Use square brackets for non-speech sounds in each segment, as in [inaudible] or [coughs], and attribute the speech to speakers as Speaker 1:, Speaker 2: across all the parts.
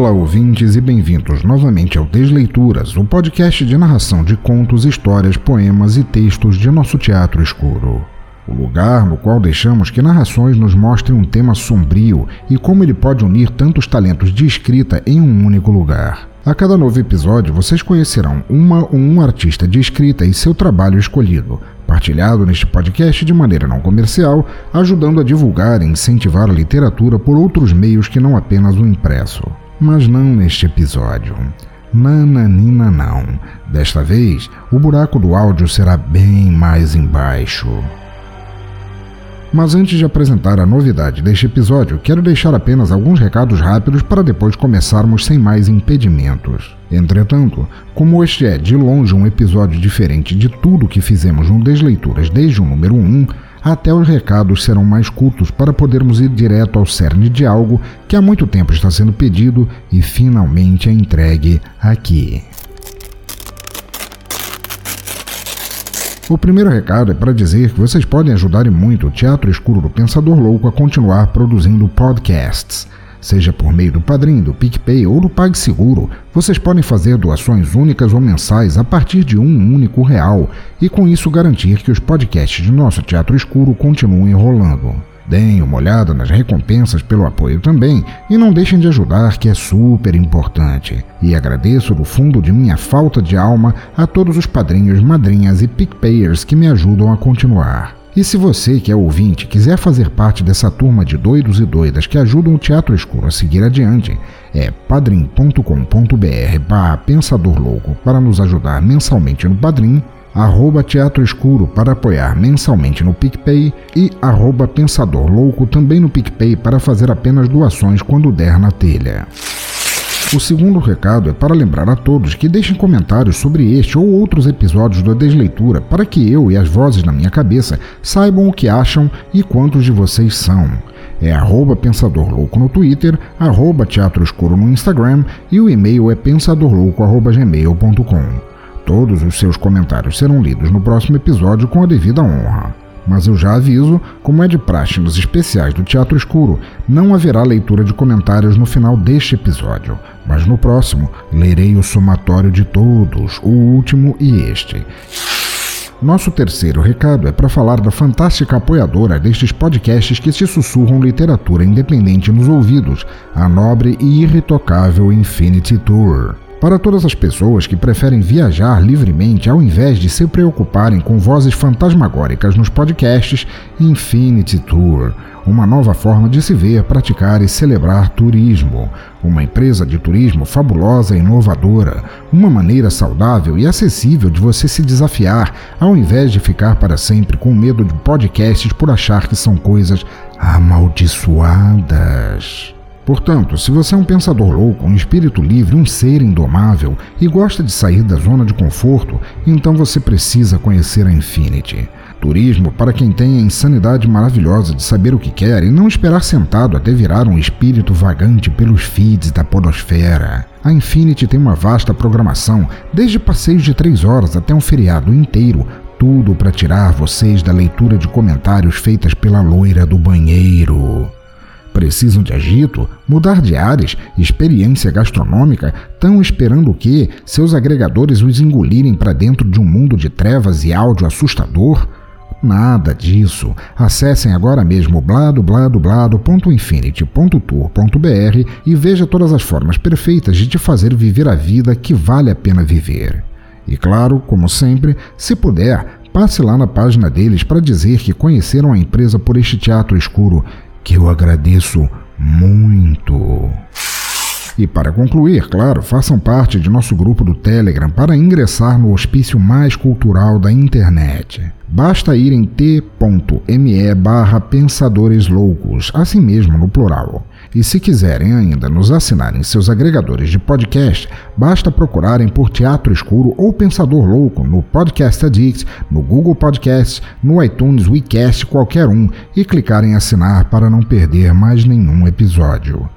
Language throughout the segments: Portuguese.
Speaker 1: Olá, ouvintes, e bem-vindos novamente ao Desleituras, o podcast de narração de contos, histórias, poemas e textos de nosso teatro escuro. O lugar no qual deixamos que narrações nos mostrem um tema sombrio e como ele pode unir tantos talentos de escrita em um único lugar. A cada novo episódio, vocês conhecerão uma ou um artista de escrita e seu trabalho escolhido, partilhado neste podcast de maneira não comercial, ajudando a divulgar e incentivar a literatura por outros meios que não apenas o impresso mas não neste episódio. Nananina não. Desta vez, o buraco do áudio será bem mais embaixo. Mas antes de apresentar a novidade deste episódio, quero deixar apenas alguns recados rápidos para depois começarmos sem mais impedimentos. Entretanto, como este é de longe um episódio diferente de tudo que fizemos no Desleituras desde o número 1, até os recados serão mais curtos para podermos ir direto ao cerne de algo que há muito tempo está sendo pedido e finalmente é entregue aqui. O primeiro recado é para dizer que vocês podem ajudar e muito o Teatro Escuro do Pensador Louco a continuar produzindo podcasts. Seja por meio do Padrim, do PicPay ou do PagSeguro, vocês podem fazer doações únicas ou mensais a partir de um único real e com isso garantir que os podcasts de nosso Teatro Escuro continuem rolando. Deem uma olhada nas recompensas pelo apoio também e não deixem de ajudar, que é super importante. E agradeço do fundo de minha falta de alma a todos os padrinhos, madrinhas e PicPayers que me ajudam a continuar. E se você, que é ouvinte, quiser fazer parte dessa turma de doidos e doidas que ajudam o Teatro Escuro a seguir adiante, é padrim.com.br barra Pensador Louco para nos ajudar mensalmente no Padrim, arroba Teatro Escuro para apoiar mensalmente no PicPay e arroba Pensador Louco também no PicPay para fazer apenas doações quando der na telha. O segundo recado é para lembrar a todos que deixem comentários sobre este ou outros episódios da Desleitura para que eu e as vozes na minha cabeça saibam o que acham e quantos de vocês são. É arroba Pensador Louco no Twitter, arroba Teatro Escuro no Instagram e o e-mail é pensadorlouco.gmail.com. Todos os seus comentários serão lidos no próximo episódio com a devida honra. Mas eu já aviso, como é de praxe nos especiais do Teatro Escuro, não haverá leitura de comentários no final deste episódio, mas no próximo lerei o somatório de todos, o último e este. Nosso terceiro recado é para falar da fantástica apoiadora destes podcasts que se sussurram literatura independente nos ouvidos, a nobre e irretocável Infinity Tour. Para todas as pessoas que preferem viajar livremente ao invés de se preocuparem com vozes fantasmagóricas nos podcasts, Infinity Tour, uma nova forma de se ver, praticar e celebrar turismo. Uma empresa de turismo fabulosa e inovadora, uma maneira saudável e acessível de você se desafiar, ao invés de ficar para sempre com medo de podcasts por achar que são coisas amaldiçoadas. Portanto, se você é um pensador louco, um espírito livre, um ser indomável e gosta de sair da zona de conforto, então você precisa conhecer a Infinity. Turismo para quem tem a insanidade maravilhosa de saber o que quer e não esperar sentado até virar um espírito vagante pelos feeds da podosfera. A Infinity tem uma vasta programação, desde passeios de três horas até um feriado inteiro, tudo para tirar vocês da leitura de comentários feitas pela loira do banheiro. Precisam de agito, mudar de ares, experiência gastronômica, tão esperando que seus agregadores os engolirem para dentro de um mundo de trevas e áudio assustador? Nada disso. Acessem agora mesmo bladobladoblado.infinity.tour.br e veja todas as formas perfeitas de te fazer viver a vida que vale a pena viver. E claro, como sempre, se puder, passe lá na página deles para dizer que conheceram a empresa por este teatro escuro que eu agradeço muito. E para concluir, claro, façam parte de nosso grupo do Telegram para ingressar no hospício mais cultural da internet. Basta ir em t.me barra Pensadores Loucos, assim mesmo no plural. E se quiserem ainda nos assinar em seus agregadores de podcast, basta procurarem por Teatro Escuro ou Pensador Louco no Podcast Addict, no Google Podcast, no iTunes, WeCast, qualquer um, e clicarem em assinar para não perder mais nenhum episódio.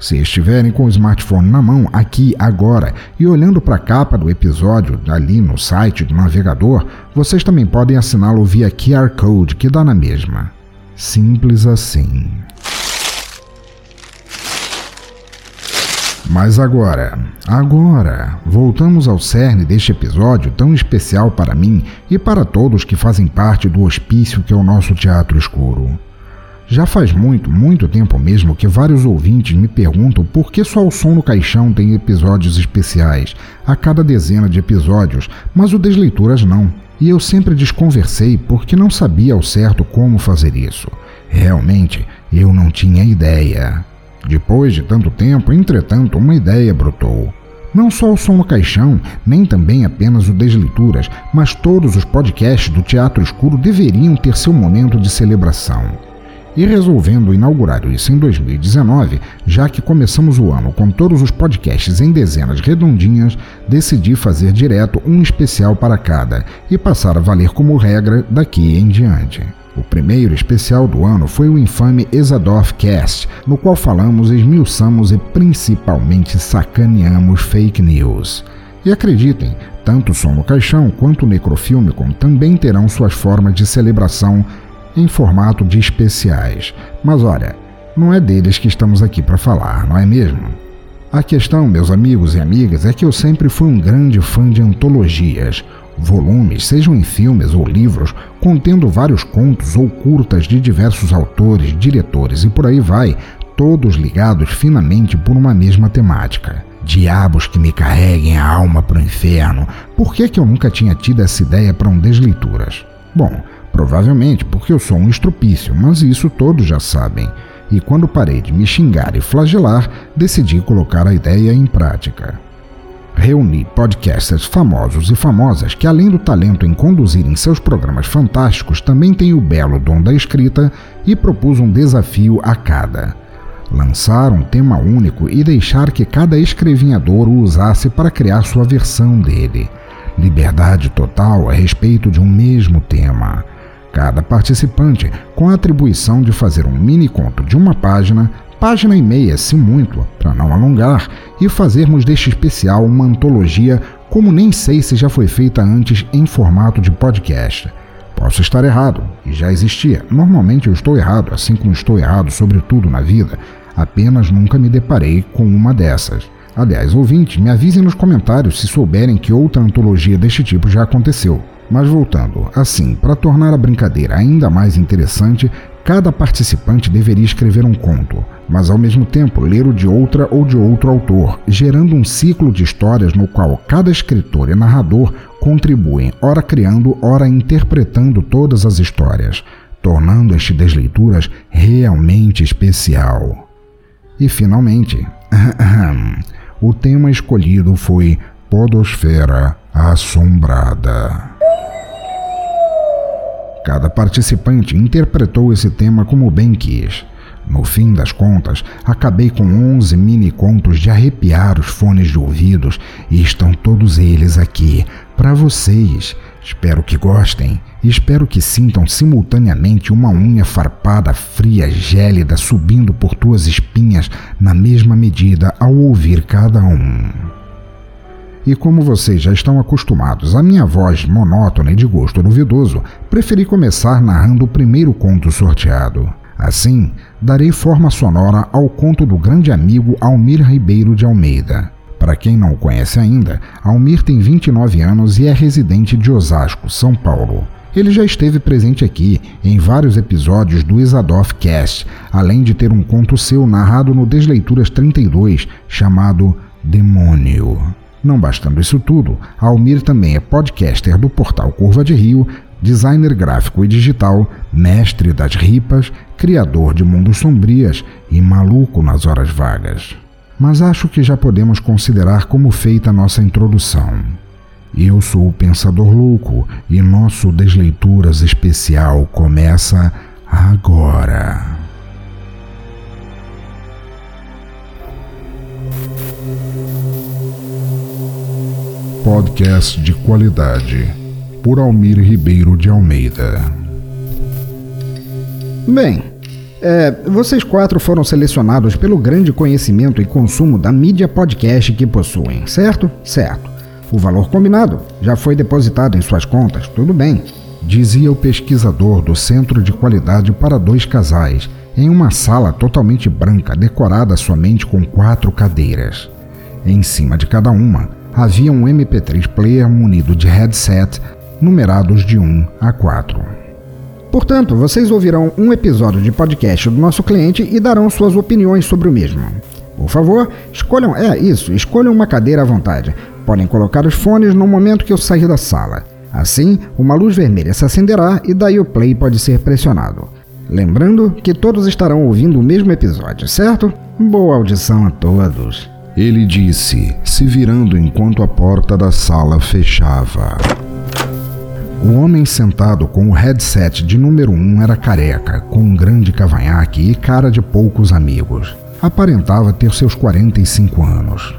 Speaker 1: Se estiverem com o smartphone na mão, aqui, agora, e olhando para a capa do episódio ali no site do navegador, vocês também podem assiná-lo via QR Code, que dá na mesma. Simples assim. Mas agora, agora, voltamos ao cerne deste episódio tão especial para mim e para todos que fazem parte do hospício que é o nosso Teatro Escuro. Já faz muito, muito tempo mesmo que vários ouvintes me perguntam por que só o Som no Caixão tem episódios especiais, a cada dezena de episódios, mas o Desleituras não. E eu sempre desconversei porque não sabia ao certo como fazer isso. Realmente, eu não tinha ideia. Depois de tanto tempo, entretanto, uma ideia brotou. Não só o Som no Caixão, nem também apenas o Desleituras, mas todos os podcasts do Teatro Escuro deveriam ter seu momento de celebração e resolvendo inaugurar isso em 2019, já que começamos o ano com todos os podcasts em dezenas redondinhas, decidi fazer direto um especial para cada e passar a valer como regra daqui em diante. O primeiro especial do ano foi o infame Exadorf Cast, no qual falamos, esmiuçamos e principalmente sacaneamos fake news. E acreditem, tanto o Som no Caixão quanto o Necrofilmicon também terão suas formas de celebração em formato de especiais. Mas olha, não é deles que estamos aqui para falar, não é mesmo? A questão, meus amigos e amigas, é que eu sempre fui um grande fã de antologias, volumes, sejam em filmes ou livros, contendo vários contos ou curtas de diversos autores, diretores e por aí vai, todos ligados finamente por uma mesma temática. Diabos que me carreguem a alma para o inferno, por que, que eu nunca tinha tido essa ideia para um Desleituras? Bom, Provavelmente porque eu sou um estropício, mas isso todos já sabem. E quando parei de me xingar e flagelar, decidi colocar a ideia em prática. Reuni podcasters famosos e famosas que, além do talento em conduzirem seus programas fantásticos, também têm o belo dom da escrita e propus um desafio a cada. Lançar um tema único e deixar que cada escrevinhador o usasse para criar sua versão dele. Liberdade total a respeito de um mesmo tema cada participante com a atribuição de fazer um mini conto de uma página, página e meia, se muito, para não alongar, e fazermos deste especial uma antologia como nem sei se já foi feita antes em formato de podcast. Posso estar errado, e já existia. Normalmente eu estou errado, assim como estou errado sobre tudo na vida, apenas nunca me deparei com uma dessas. Aliás, ouvintes, me avisem nos comentários se souberem que outra antologia deste tipo já aconteceu. Mas voltando, assim, para tornar a brincadeira ainda mais interessante, cada participante deveria escrever um conto, mas ao mesmo tempo ler o de outra ou de outro autor, gerando um ciclo de histórias no qual cada escritor e narrador contribuem, ora criando, ora interpretando todas as histórias, tornando este Desleituras realmente especial. E finalmente, [laughs] o tema escolhido foi Podosfera Assombrada. Cada participante interpretou esse tema como bem quis. No fim das contas, acabei com 11 mini contos de arrepiar os fones de ouvidos e estão todos eles aqui para vocês. Espero que gostem e espero que sintam simultaneamente uma unha farpada, fria, gélida subindo por tuas espinhas na mesma medida ao ouvir cada um. E como vocês já estão acostumados à minha voz monótona e de gosto duvidoso, preferi começar narrando o primeiro conto sorteado. Assim, darei forma sonora ao conto do grande amigo Almir Ribeiro de Almeida. Para quem não o conhece ainda, Almir tem 29 anos e é residente de Osasco, São Paulo. Ele já esteve presente aqui em vários episódios do Isadov Cast, além de ter um conto seu narrado no Desleituras 32, chamado Demônio. Não bastando isso tudo, Almir também é podcaster do portal Curva de Rio, designer gráfico e digital, mestre das ripas, criador de mundos sombrias e maluco nas horas vagas. Mas acho que já podemos considerar como feita a nossa introdução. Eu sou o Pensador Louco e nosso Desleituras especial começa agora. Podcast de qualidade, por Almir Ribeiro de Almeida.
Speaker 2: Bem, é, vocês quatro foram selecionados pelo grande conhecimento e consumo da mídia podcast que possuem, certo? Certo. O valor combinado já foi depositado em suas contas, tudo bem. Dizia o pesquisador do Centro de Qualidade para Dois Casais, em uma sala totalmente branca, decorada somente com quatro cadeiras. Em cima de cada uma havia um MP3 player munido de headset numerados de 1 a 4. Portanto, vocês ouvirão um episódio de podcast do nosso cliente e darão suas opiniões sobre o mesmo. Por favor, escolham, é isso, escolham uma cadeira à vontade. Podem colocar os fones no momento que eu sair da sala. Assim, uma luz vermelha se acenderá e daí o play pode ser pressionado. Lembrando que todos estarão ouvindo o mesmo episódio, certo? Boa audição a todos.
Speaker 1: Ele disse, se virando enquanto a porta da sala fechava. O homem sentado com o headset de número 1 um era careca, com um grande cavanhaque e cara de poucos amigos. Aparentava ter seus 45 anos.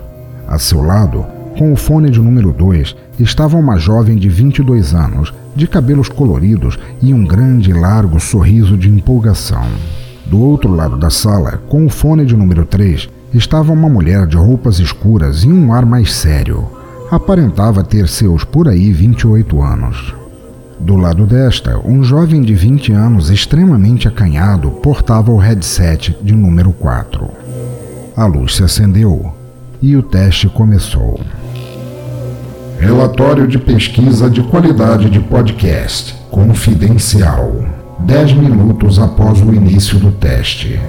Speaker 1: A seu lado, com o fone de número 2, estava uma jovem de 22 anos, de cabelos coloridos e um grande e largo sorriso de empolgação. Do outro lado da sala, com o fone de número 3, estava uma mulher de roupas escuras e um ar mais sério. Aparentava ter seus por aí 28 anos. Do lado desta, um jovem de 20 anos extremamente acanhado portava o headset de número 4. A luz se acendeu e o teste começou. Relatório de pesquisa de qualidade de podcast confidencial. 10 minutos após o início do teste.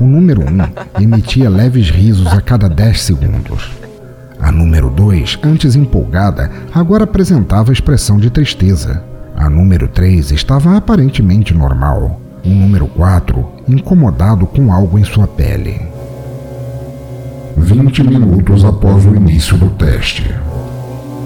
Speaker 1: O número 1 emitia leves risos a cada 10 segundos. A número 2, antes empolgada, agora apresentava expressão de tristeza. A número 3 estava aparentemente normal. O número 4, incomodado com algo em sua pele. 20 minutos após o início do teste.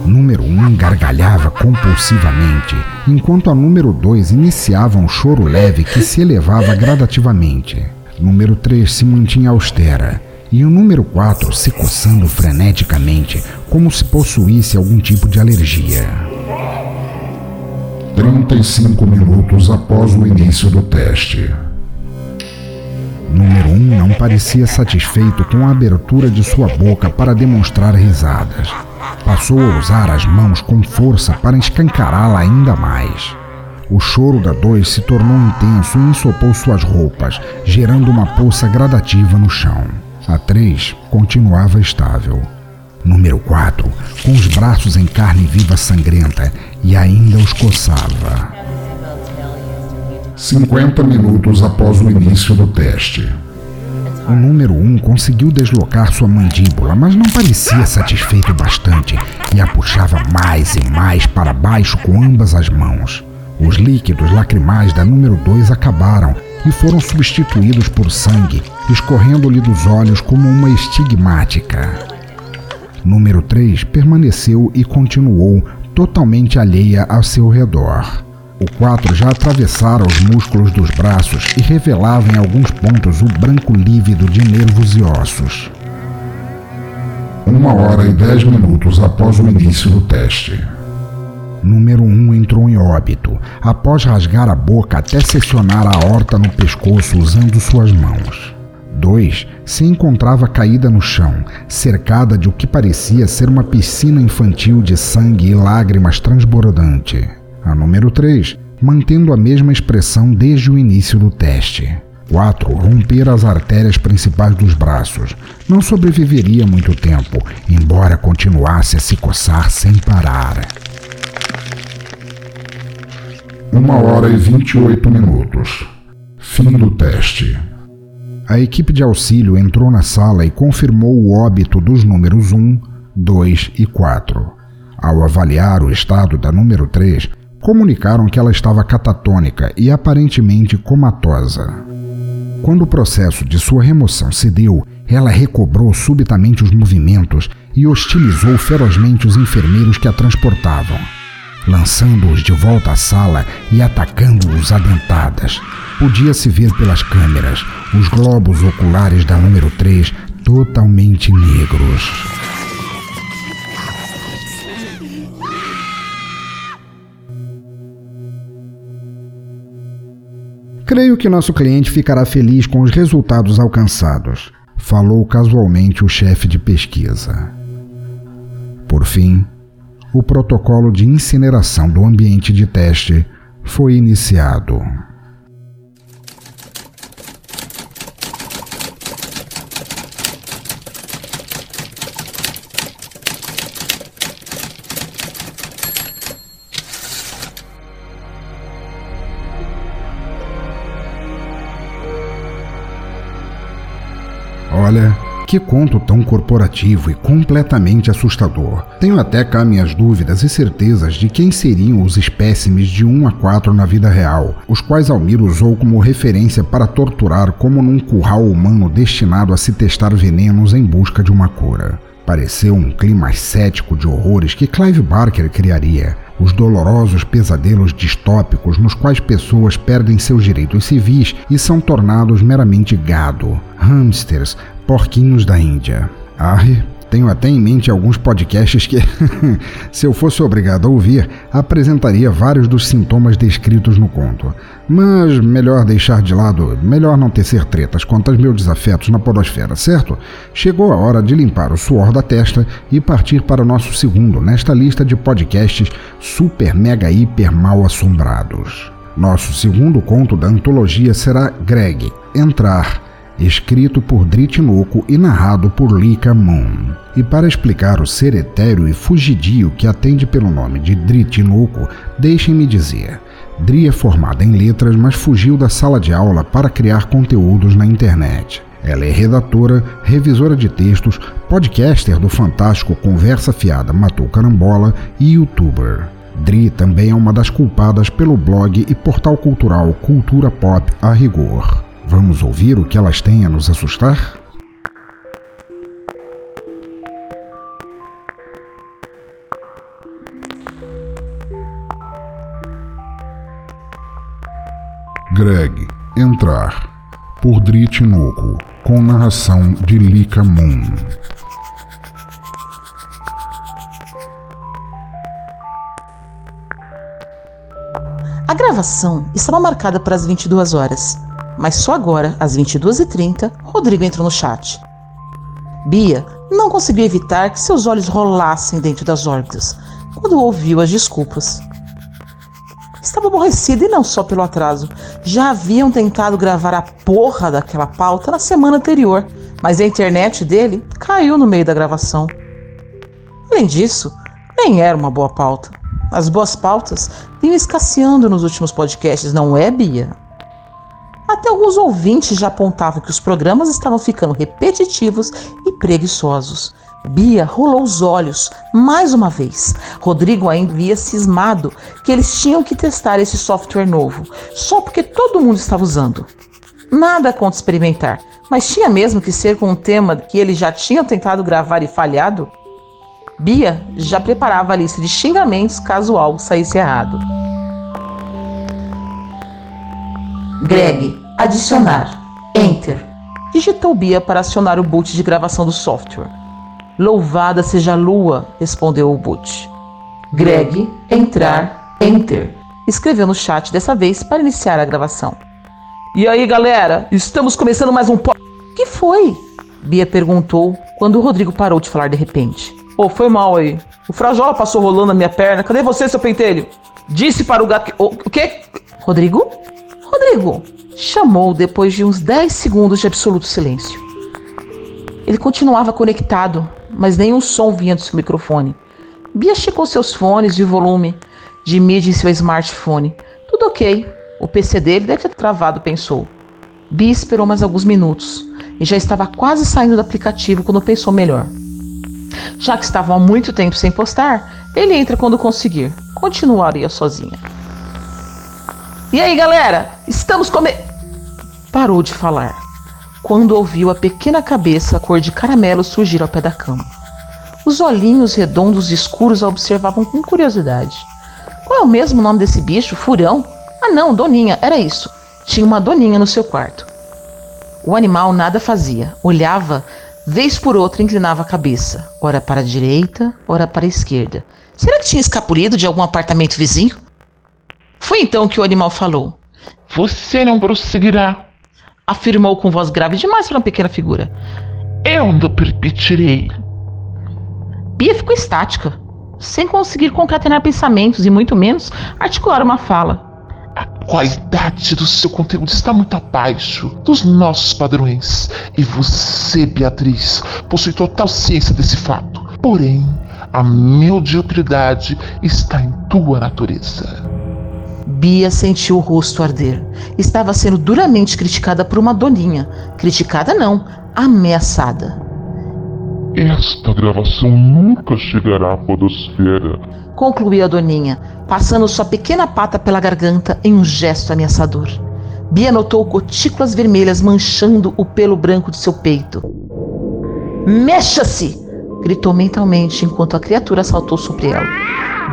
Speaker 1: Número 1 gargalhava compulsivamente, enquanto a número 2 iniciava um choro leve que se elevava gradativamente. Número 3 se mantinha austera, e o número 4 se coçando freneticamente, como se possuísse algum tipo de alergia. 35 minutos após o início do teste. Número 1 um não parecia satisfeito com a abertura de sua boca para demonstrar risadas. Passou a usar as mãos com força para escancará-la ainda mais. O choro da 2 se tornou intenso e ensopou suas roupas, gerando uma poça gradativa no chão. A 3 continuava estável. Número 4, com os braços em carne viva sangrenta e ainda os coçava. 50 minutos após o início do teste. O número 1 um conseguiu deslocar sua mandíbula, mas não parecia satisfeito bastante e a puxava mais e mais para baixo com ambas as mãos. Os líquidos lacrimais da número 2 acabaram e foram substituídos por sangue, escorrendo-lhe dos olhos como uma estigmática. Número 3 permaneceu e continuou totalmente alheia ao seu redor. O 4 já atravessara os músculos dos braços e revelava em alguns pontos o branco lívido de nervos e ossos. Uma hora e dez minutos após o início do teste. Número 1 um entrou em óbito, após rasgar a boca até seccionar a horta no pescoço usando suas mãos. 2 se encontrava caída no chão, cercada de o que parecia ser uma piscina infantil de sangue e lágrimas transbordante. A número 3, mantendo a mesma expressão desde o início do teste. 4. Romper as artérias principais dos braços. Não sobreviveria muito tempo, embora continuasse a se coçar sem parar. Uma hora e 28 minutos. Fim do teste. A equipe de auxílio entrou na sala e confirmou o óbito dos números 1, 2 e 4. Ao avaliar o estado da número 3, comunicaram que ela estava catatônica e aparentemente comatosa. Quando o processo de sua remoção se deu, ela recobrou subitamente os movimentos e hostilizou ferozmente os enfermeiros que a transportavam lançando-os de volta à sala e atacando-os a dentadas. Podia-se ver pelas câmeras os globos oculares da número 3 totalmente negros. Creio que nosso cliente ficará feliz com os resultados alcançados, falou casualmente o chefe de pesquisa. Por fim, o protocolo de incineração do ambiente de teste foi iniciado. Olha, que conto tão corporativo e completamente assustador. Tenho até cá minhas dúvidas e certezas de quem seriam os espécimes de 1 a 4 na vida real, os quais Almir usou como referência para torturar como num curral humano destinado a se testar venenos em busca de uma cura. Pareceu um clima cético de horrores que Clive Barker criaria, os dolorosos pesadelos distópicos nos quais pessoas perdem seus direitos civis e são tornados meramente gado, hamsters, porquinhos da Índia. Arre, tenho até em mente alguns podcasts que, [laughs] se eu fosse obrigado a ouvir, apresentaria vários dos sintomas descritos no conto. Mas melhor deixar de lado, melhor não tecer tretas quanto aos meus desafetos na podosfera, certo? Chegou a hora de limpar o suor da testa e partir para o nosso segundo nesta lista de podcasts super mega hiper mal assombrados. Nosso segundo conto da antologia será Greg, Entrar, escrito por Dritinoco e narrado por Lika Moon. E para explicar o ser etéreo e fugidio que atende pelo nome de Dritinoco, deixem-me dizer. Dri é formada em letras, mas fugiu da sala de aula para criar conteúdos na internet. Ela é redatora, revisora de textos, podcaster do fantástico Conversa Fiada Matou Carambola e youtuber. Dri também é uma das culpadas pelo blog e portal cultural Cultura Pop a Rigor. Vamos ouvir o que elas têm a nos assustar? Greg, Entrar, por Drit Noco, com narração de Lika Moon.
Speaker 3: A gravação estava marcada para as 22 horas. Mas só agora, às 22h30, Rodrigo entrou no chat. Bia não conseguiu evitar que seus olhos rolassem dentro das órbitas quando ouviu as desculpas. Estava aborrecido e não só pelo atraso. Já haviam tentado gravar a porra daquela pauta na semana anterior, mas a internet dele caiu no meio da gravação. Além disso, nem era uma boa pauta. As boas pautas vinham escasseando nos últimos podcasts, não é, Bia? Até alguns ouvintes já apontavam que os programas estavam ficando repetitivos e preguiçosos. Bia rolou os olhos mais uma vez. Rodrigo ainda havia cismado que eles tinham que testar esse software novo, só porque todo mundo estava usando. Nada contra experimentar, mas tinha mesmo que ser com um tema que eles já tinham tentado gravar e falhado? Bia já preparava a lista de xingamentos caso algo saísse errado. Greg, adicionar. Enter. Digitou Bia para acionar o boot de gravação do software. Louvada seja a lua, respondeu o boot. Greg, entrar, enter. Escreveu no chat dessa vez para iniciar a gravação. E aí, galera, estamos começando mais um po... Que foi? Bia perguntou quando o Rodrigo parou de falar de repente. Oh, foi mal aí. O Frajola passou rolando na minha perna. Cadê você, seu pentelho? Disse para o gato. O, o quê? Rodrigo? Rodrigo! Chamou depois de uns 10 segundos de absoluto silêncio. Ele continuava conectado, mas nenhum som vinha do seu microfone. Bia checou seus fones de volume de mídia em seu smartphone. Tudo ok. O PC dele deve ter travado, pensou. Bia esperou mais alguns minutos e já estava quase saindo do aplicativo quando pensou melhor. Já que estavam há muito tempo sem postar, ele entra quando conseguir. Continuaria sozinha. E aí, galera? Estamos come. Parou de falar quando ouviu a pequena cabeça cor de caramelo surgir ao pé da cama. Os olhinhos redondos e escuros a observavam com curiosidade. Qual é o mesmo nome desse bicho? Furão? Ah, não, Doninha, era isso. Tinha uma Doninha no seu quarto. O animal nada fazia, olhava, vez por outra inclinava a cabeça, ora para a direita, ora para a esquerda. Será que tinha escapulido de algum apartamento vizinho? Foi então que o animal falou.
Speaker 4: Você não prosseguirá,
Speaker 3: afirmou com voz grave demais para uma pequena figura.
Speaker 4: Eu não permitirei.
Speaker 3: Bia ficou estática, sem conseguir concatenar pensamentos e muito menos articular uma fala.
Speaker 4: A qualidade do seu conteúdo está muito abaixo dos nossos padrões. E você, Beatriz, possui total ciência desse fato. Porém, a mediocridade está em tua natureza.
Speaker 3: Bia sentiu o rosto arder. Estava sendo duramente criticada por uma doninha. Criticada não, ameaçada.
Speaker 4: Esta gravação nunca chegará à podosfera.
Speaker 3: Concluiu a doninha, passando sua pequena pata pela garganta em um gesto ameaçador. Bia notou gotículas vermelhas manchando o pelo branco de seu peito. Mexa-se! gritou mentalmente enquanto a criatura saltou sobre ela.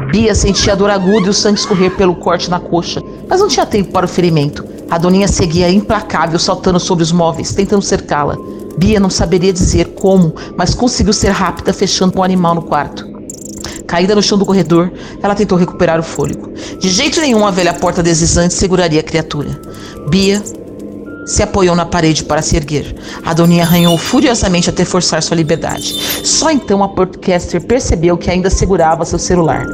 Speaker 3: Bia sentia a dor aguda e o sangue escorrer pelo corte na coxa, mas não tinha tempo para o ferimento. A doninha seguia implacável, saltando sobre os móveis, tentando cercá-la. Bia não saberia dizer como, mas conseguiu ser rápida, fechando o animal no quarto. Caída no chão do corredor, ela tentou recuperar o fôlego. De jeito nenhum a velha porta deslizante seguraria a criatura. Bia se apoiou na parede para se erguer. A doninha arranhou furiosamente até forçar sua liberdade. Só então a podcaster percebeu que ainda segurava seu celular.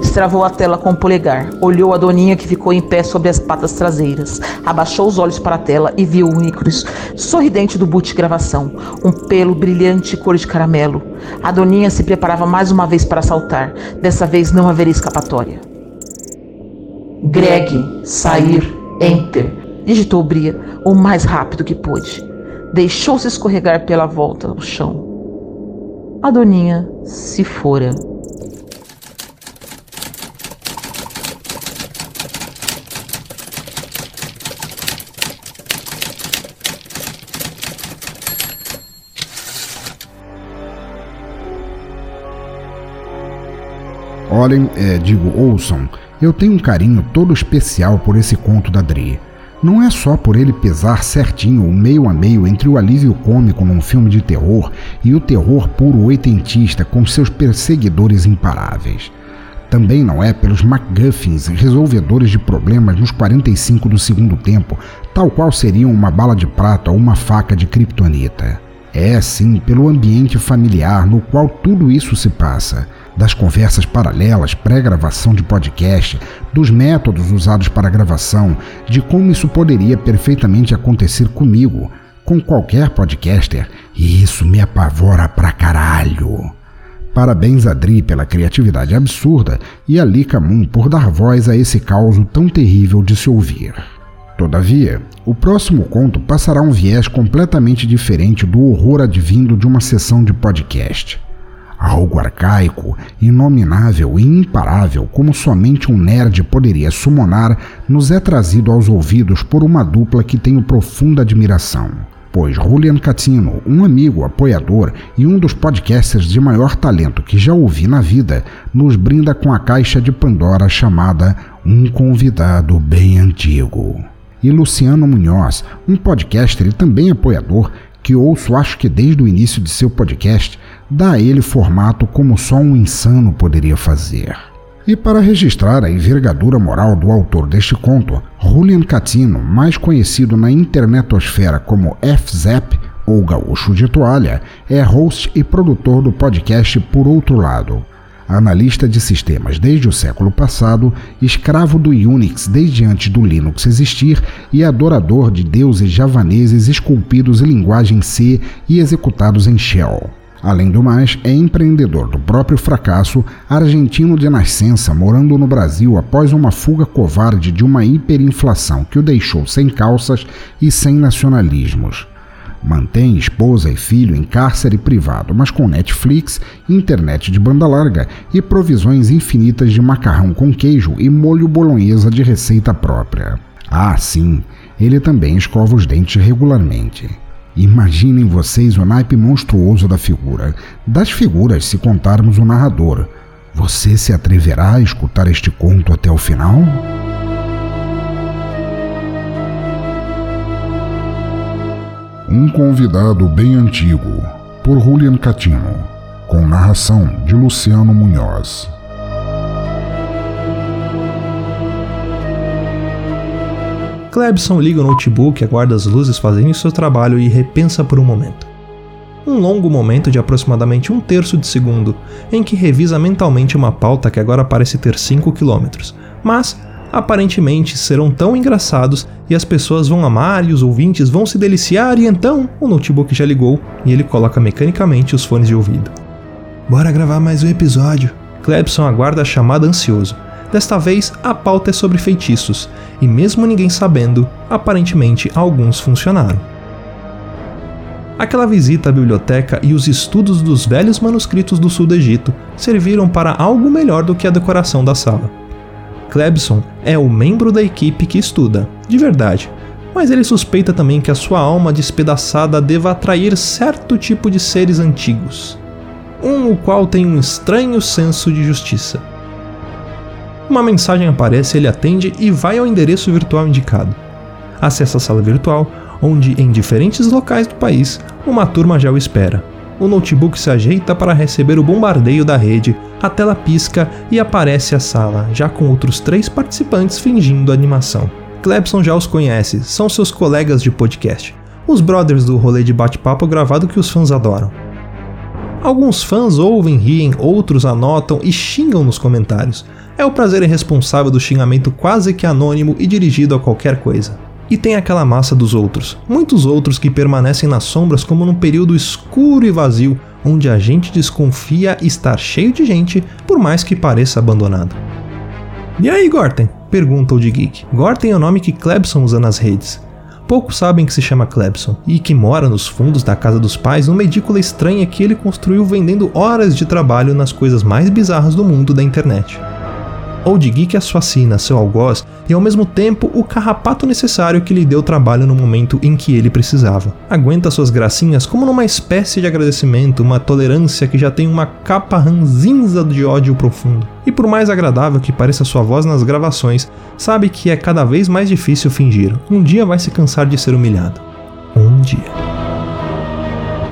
Speaker 3: Destravou a tela com o polegar, olhou a doninha que ficou em pé sobre as patas traseiras, abaixou os olhos para a tela e viu o ícone sorridente do boot gravação, um pelo brilhante cor de caramelo. A doninha se preparava mais uma vez para saltar, dessa vez não haveria escapatória. Greg, sair, enter, digitou Bria o mais rápido que pôde. Deixou-se escorregar pela volta no chão. A doninha se fora.
Speaker 1: Olhem, é, digo, ouçam, eu tenho um carinho todo especial por esse conto da Dri. Não é só por ele pesar certinho o meio a meio entre o alívio cômico num filme de terror e o terror puro oitentista com seus perseguidores imparáveis. Também não é pelos MacGuffins resolvedores de problemas nos 45 do segundo tempo, tal qual seriam uma bala de prata ou uma faca de kryptonita. É sim pelo ambiente familiar no qual tudo isso se passa das conversas paralelas, pré-gravação de podcast, dos métodos usados para gravação, de como isso poderia perfeitamente acontecer comigo, com qualquer podcaster, e isso me apavora pra caralho. Parabéns a Dri pela criatividade absurda e a Lika Moon por dar voz a esse caos tão terrível de se ouvir. Todavia, o próximo conto passará um viés completamente diferente do horror advindo de uma sessão de podcast algo arcaico, inominável e imparável, como somente um nerd poderia summonar, nos é trazido aos ouvidos por uma dupla que tenho profunda admiração. Pois Julian Catino, um amigo, apoiador e um dos podcasters de maior talento que já ouvi na vida, nos brinda com a caixa de Pandora chamada Um Convidado Bem Antigo. E Luciano Munhoz, um podcaster e também apoiador, que ouço acho que desde o início de seu podcast, dá a ele formato como só um insano poderia fazer. E para registrar a envergadura moral do autor deste conto, Julian Catino, mais conhecido na internetosfera como F-Zap ou Gaúcho de Toalha, é host e produtor do podcast Por Outro Lado. Analista de sistemas desde o século passado, escravo do Unix desde antes do Linux existir e adorador de deuses javaneses esculpidos em linguagem C e executados em Shell. Além do mais, é empreendedor do próprio fracasso, argentino de nascença, morando no Brasil após uma fuga covarde de uma hiperinflação que o deixou sem calças e sem nacionalismos. Mantém esposa e filho em cárcere privado, mas com Netflix, internet de banda larga e provisões infinitas de macarrão com queijo e molho bolonhesa de receita própria. Ah, sim, ele também escova os dentes regularmente. Imaginem vocês o naipe monstruoso da figura, das figuras se contarmos o narrador. Você se atreverá a escutar este conto até o final? Um convidado bem antigo, por Julian Catino, com narração de Luciano Munhoz.
Speaker 5: Clebson liga o notebook, aguarda as luzes fazendo seu trabalho e repensa por um momento. Um longo momento de aproximadamente um terço de segundo, em que revisa mentalmente uma pauta que agora parece ter 5 km, mas aparentemente serão tão engraçados e as pessoas vão amar e os ouvintes vão se deliciar e então o notebook já ligou e ele coloca mecanicamente os fones de ouvido. Bora gravar mais um episódio. Clebson aguarda a chamada ansioso. Desta vez a pauta é sobre feitiços e mesmo ninguém sabendo, aparentemente alguns funcionaram. Aquela visita à biblioteca e os estudos dos velhos manuscritos do sul do Egito serviram para algo melhor do que a decoração da sala. Clebson é o membro da equipe que estuda, de verdade, mas ele suspeita também que a sua alma despedaçada deva atrair certo tipo de seres antigos, um o qual tem um estranho senso de justiça. Uma mensagem aparece, ele atende e vai ao endereço virtual indicado. Acessa a sala virtual, onde em diferentes locais do país uma turma já o espera o notebook se ajeita para receber o bombardeio da rede, a tela pisca e aparece a sala, já com outros três participantes fingindo animação. Clebson já os conhece, são seus colegas de podcast, os brothers do rolê de bate-papo gravado que os fãs adoram. Alguns fãs ouvem, riem, outros anotam e xingam nos comentários. É o prazer irresponsável do xingamento quase que anônimo e dirigido a qualquer coisa. E tem aquela massa dos outros, muitos outros que permanecem nas sombras como num período escuro e vazio, onde a gente desconfia estar cheio de gente, por mais que pareça abandonado. E aí, Gorten? pergunta o de Geek. Gorten é o nome que Clebson usa nas redes. Poucos sabem que se chama Clebson e que mora nos fundos da casa dos pais numa edícula estranha que ele construiu vendendo horas de trabalho nas coisas mais bizarras do mundo da internet. Old Geek assassina seu algoz e ao mesmo tempo o carrapato necessário que lhe deu trabalho no momento em que ele precisava. Aguenta suas gracinhas como numa espécie de agradecimento, uma tolerância que já tem uma capa ranzinza de ódio profundo. E por mais agradável que pareça sua voz nas gravações, sabe que é cada vez mais difícil fingir. Um dia vai se cansar de ser humilhado. Um dia.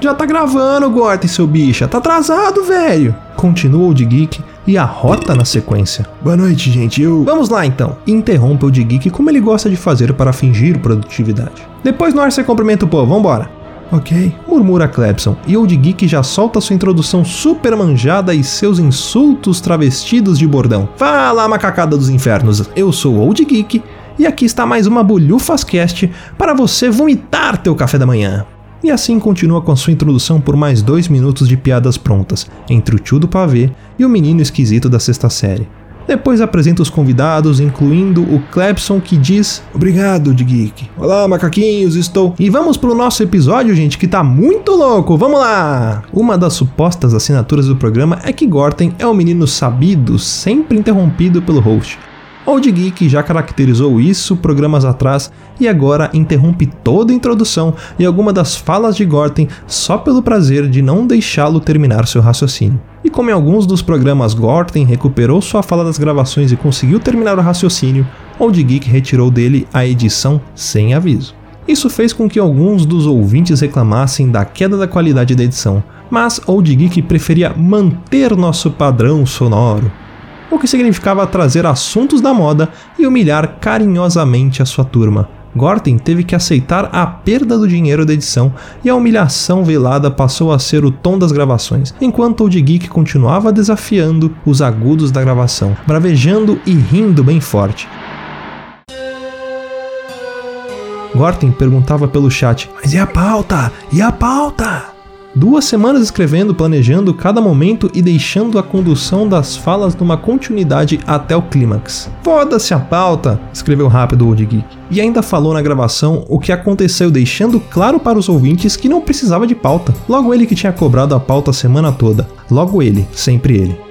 Speaker 5: Já tá gravando, Gorten, seu bicha. Tá atrasado, velho. Continua o de Geek e arrota na sequência. Boa noite, gente. Eu. Vamos lá então. Interrompe o de Geek como ele gosta de fazer para fingir produtividade. Depois você cumprimenta o povo, vambora. Ok, murmura Clebson, e Old Geek já solta sua introdução super manjada e seus insultos travestidos de bordão. Fala, macacada dos infernos, eu sou Old Geek e aqui está mais uma Bulhufascast para você vomitar teu café da manhã. E assim continua com a sua introdução por mais dois minutos de piadas prontas, entre o tio do pavê e o menino esquisito da sexta série. Depois apresenta os convidados, incluindo o Clebson, que diz: Obrigado, de Geek. Olá, macaquinhos, estou. E vamos pro nosso episódio, gente, que tá muito louco. Vamos lá! Uma das supostas assinaturas do programa é que Gorten é o menino sabido, sempre interrompido pelo host. Old Geek já caracterizou isso programas atrás e agora interrompe toda a introdução e alguma das falas de Gorten só pelo prazer de não deixá-lo terminar seu raciocínio. E como em alguns dos programas Gorten recuperou sua fala das gravações e conseguiu terminar o raciocínio, Old Geek retirou dele a edição sem aviso. Isso fez com que alguns dos ouvintes reclamassem da queda da qualidade da edição, mas Old Geek preferia manter nosso padrão sonoro o que significava trazer assuntos da moda e humilhar carinhosamente a sua turma. Gorten teve que aceitar a perda do dinheiro da edição e a humilhação velada passou a ser o tom das gravações, enquanto o de Geek continuava desafiando os agudos da gravação, bravejando e rindo bem forte. Gorten perguntava pelo chat: Mas e a pauta? E a pauta? Duas semanas escrevendo, planejando cada momento e deixando a condução das falas numa continuidade até o clímax. Foda-se a pauta, escreveu rápido o Old Geek. E ainda falou na gravação o que aconteceu, deixando claro para os ouvintes que não precisava de pauta. Logo ele que tinha cobrado a pauta a semana toda. Logo ele, sempre ele.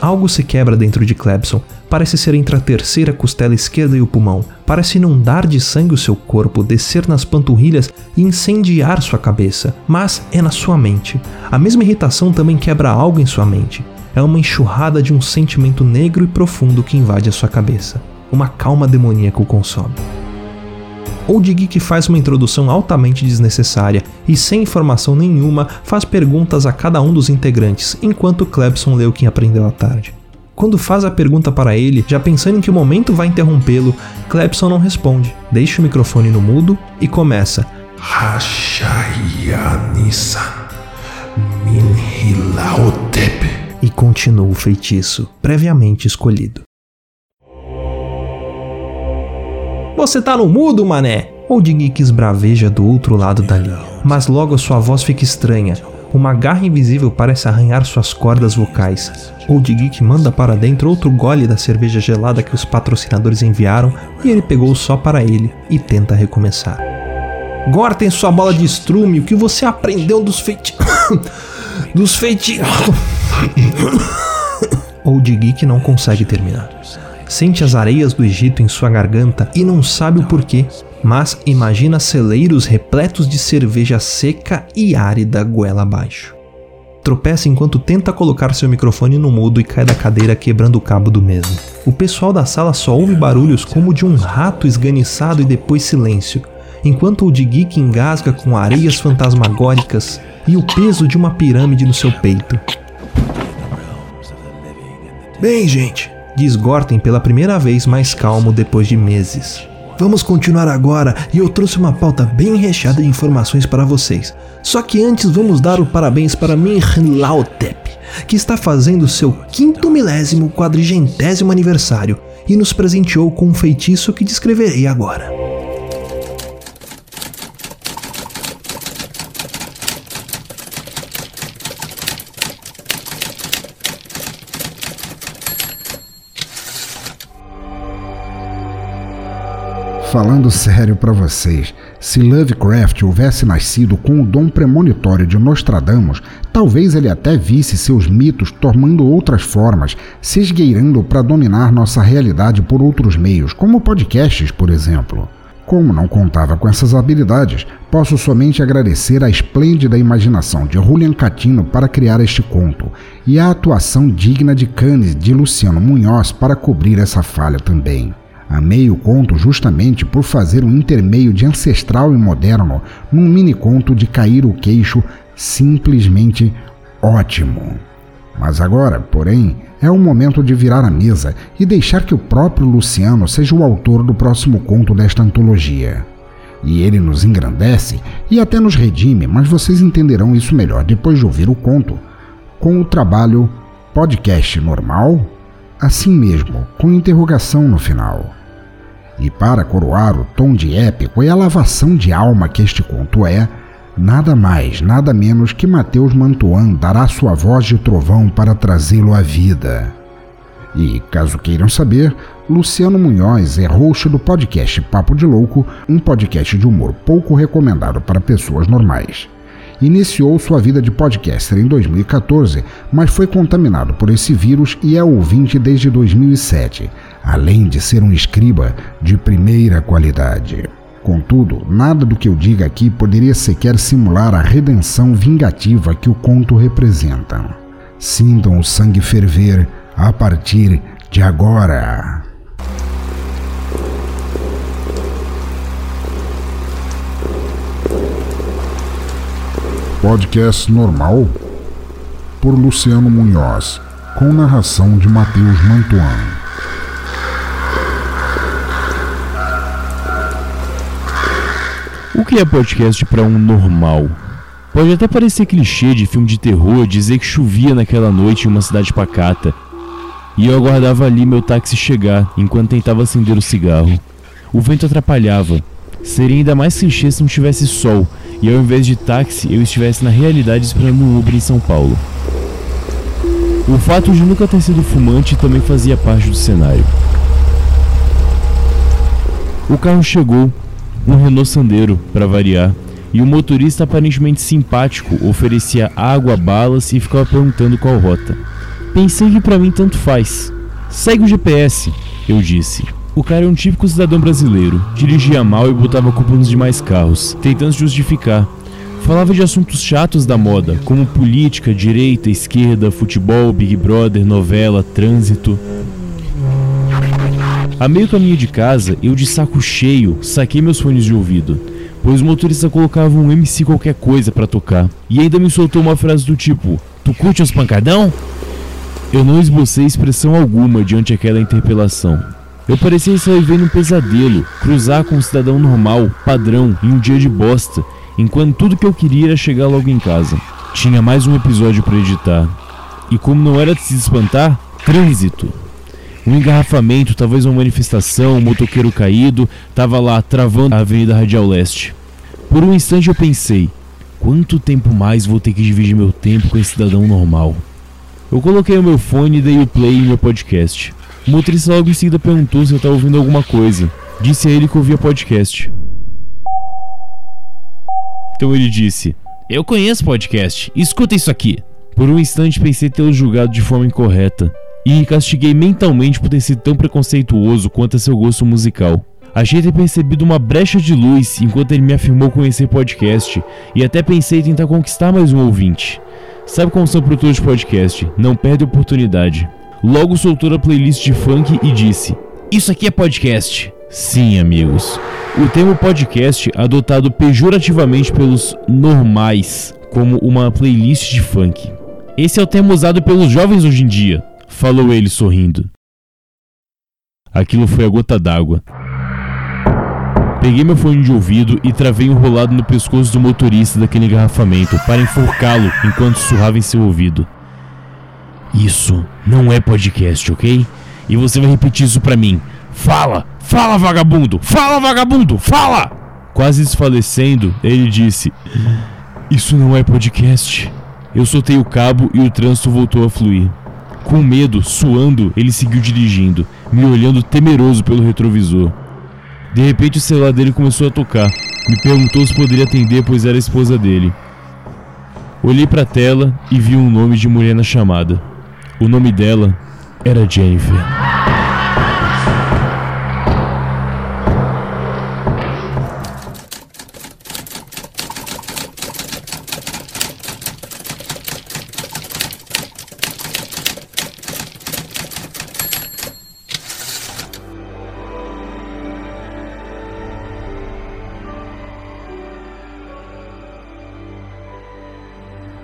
Speaker 5: Algo se quebra dentro de Clebson parece ser entre a terceira costela esquerda e o pulmão. Parece inundar de sangue o seu corpo, descer nas panturrilhas e incendiar sua cabeça. Mas é na sua mente. A mesma irritação também quebra algo em sua mente. É uma enxurrada de um sentimento negro e profundo que invade a sua cabeça. Uma calma demoníaca o consome. Ou Diggy que faz uma introdução altamente desnecessária e sem informação nenhuma faz perguntas a cada um dos integrantes, enquanto Clebson lê o que aprendeu à tarde. Quando faz a pergunta para ele, já pensando em que momento vai interrompê-lo, Clepson não responde, deixa o microfone no mudo e começa. E continua o feitiço, previamente escolhido. Você tá no mudo, mané? Old Geek esbraveja do outro lado da linha, mas logo sua voz fica estranha, uma garra invisível parece arranhar suas cordas vocais. Old Geek manda para dentro outro gole da cerveja gelada que os patrocinadores enviaram e ele pegou só para ele e tenta recomeçar. Gortem sua bola de estrume, o que você aprendeu dos feiti... [coughs] dos feiti... [coughs] Old Geek não consegue terminar. Sente as areias do Egito em sua garganta e não sabe o porquê, mas imagina celeiros repletos de cerveja seca e árida goela abaixo. Tropeça enquanto tenta colocar seu microfone no mudo e cai da cadeira quebrando o cabo do mesmo. O pessoal da sala só ouve barulhos como de um rato esganiçado e depois silêncio, enquanto o de Geek engasga com areias fantasmagóricas e o peso de uma pirâmide no seu peito. Bem, gente, diz Gorten pela primeira vez mais calmo depois de meses. Vamos continuar agora e eu trouxe uma pauta bem recheada de informações para vocês. Só que antes vamos dar o parabéns para Lautep, que está fazendo seu quinto milésimo quadrigentésimo aniversário e nos presenteou com um feitiço que descreverei agora.
Speaker 1: Falando sério para vocês, se Lovecraft houvesse nascido com o dom premonitório de Nostradamus, talvez ele até visse seus mitos tomando outras formas, se esgueirando para dominar nossa realidade por outros meios, como podcasts, por exemplo. Como não contava com essas habilidades, posso somente agradecer a esplêndida imaginação de Julian Catino para criar este conto e a atuação digna de Cannes de Luciano Munhoz para cobrir essa falha também. Amei o conto justamente por fazer um intermeio de ancestral e moderno num mini conto de cair o queixo simplesmente ótimo. Mas agora, porém, é o momento de virar a mesa e deixar que o próprio Luciano seja o autor do próximo conto desta antologia. E ele nos engrandece e até nos redime, mas vocês entenderão isso melhor depois de ouvir o conto, com o trabalho podcast normal, assim mesmo, com interrogação no final. E para coroar o tom de épico e a lavação de alma que este conto é, nada mais, nada menos que Mateus Mantuan dará sua voz de trovão para trazê-lo à vida. E, caso queiram saber, Luciano Munhoz é host do podcast Papo de Louco, um podcast de humor pouco recomendado para pessoas normais. Iniciou sua vida de podcaster em 2014, mas foi contaminado por esse vírus e é ouvinte desde 2007, além de ser um escriba de primeira qualidade. Contudo, nada do que eu diga aqui poderia sequer simular a redenção vingativa que o conto representa. Sintam o sangue ferver a partir de agora. Podcast normal por Luciano Munhoz, com narração de Matheus Mantuan.
Speaker 6: O que é podcast para um normal? Pode até parecer clichê de filme de terror dizer que chovia naquela noite em uma cidade pacata. E eu aguardava ali meu táxi chegar enquanto tentava acender o cigarro. O vento atrapalhava. Seria ainda mais clichê se não tivesse sol e ao invés de táxi eu estivesse na realidade esperando um Uber em São Paulo. O fato de nunca ter sido fumante também fazia parte do cenário. O carro chegou, um Renault Sandero, para variar, e o motorista aparentemente simpático oferecia água, balas e ficava perguntando qual rota. Pensei que para mim tanto faz. Segue o GPS, eu disse. O cara é um típico cidadão brasileiro. Dirigia mal e botava culpa nos demais carros, tentando se justificar. Falava de assuntos chatos da moda, como política, direita, esquerda, futebol, Big Brother, novela, trânsito. A meio caminho de casa, eu de saco cheio, saquei meus fones de ouvido, pois o motorista colocava um MC qualquer coisa para tocar, e ainda me soltou uma frase do tipo: Tu curte os pancadão? Eu não esbocei expressão alguma diante aquela interpelação. Eu parecia estar vivendo um pesadelo, cruzar com um cidadão normal, padrão, em um dia de bosta, enquanto tudo que eu queria era chegar logo em casa. Tinha mais um episódio para editar. E como não era de se espantar, trânsito. Um engarrafamento, talvez uma manifestação, um motoqueiro caído, estava lá travando a Avenida Radial Leste. Por um instante eu pensei: quanto tempo mais vou ter que dividir meu tempo com esse cidadão normal? Eu coloquei o meu fone e dei o play em meu podcast. O motorista logo em seguida perguntou se eu estava ouvindo alguma coisa. Disse a ele que ouvia podcast. Então ele disse: Eu conheço podcast, escuta isso aqui. Por um instante pensei tê-lo julgado de forma incorreta e castiguei mentalmente por ter sido tão preconceituoso quanto a seu gosto musical. Achei ter percebido uma brecha de luz enquanto ele me afirmou conhecer podcast e até pensei em tentar conquistar mais um ouvinte. Sabe como são produtores de podcast? Não perde oportunidade. Logo soltou a playlist de funk e disse: Isso aqui é podcast. Sim, amigos. O termo podcast, adotado pejorativamente pelos normais como uma playlist de funk. Esse é o termo usado pelos jovens hoje em dia, falou ele sorrindo. Aquilo foi a gota d'água. Peguei meu fone de ouvido e travei enrolado no pescoço do motorista daquele engarrafamento para enforcá-lo enquanto sussurrava em seu ouvido. Isso não é podcast, ok? E você vai repetir isso pra mim. Fala! Fala, vagabundo! Fala, vagabundo! Fala! Quase desfalecendo, ele disse: Isso não é podcast. Eu soltei o cabo e o trânsito voltou a fluir. Com medo, suando, ele seguiu dirigindo, me olhando temeroso pelo retrovisor. De repente o celular dele começou a tocar. Me perguntou se poderia atender, pois era a esposa dele. Olhei para a tela e vi um nome de mulher na chamada. O nome dela era Jennifer.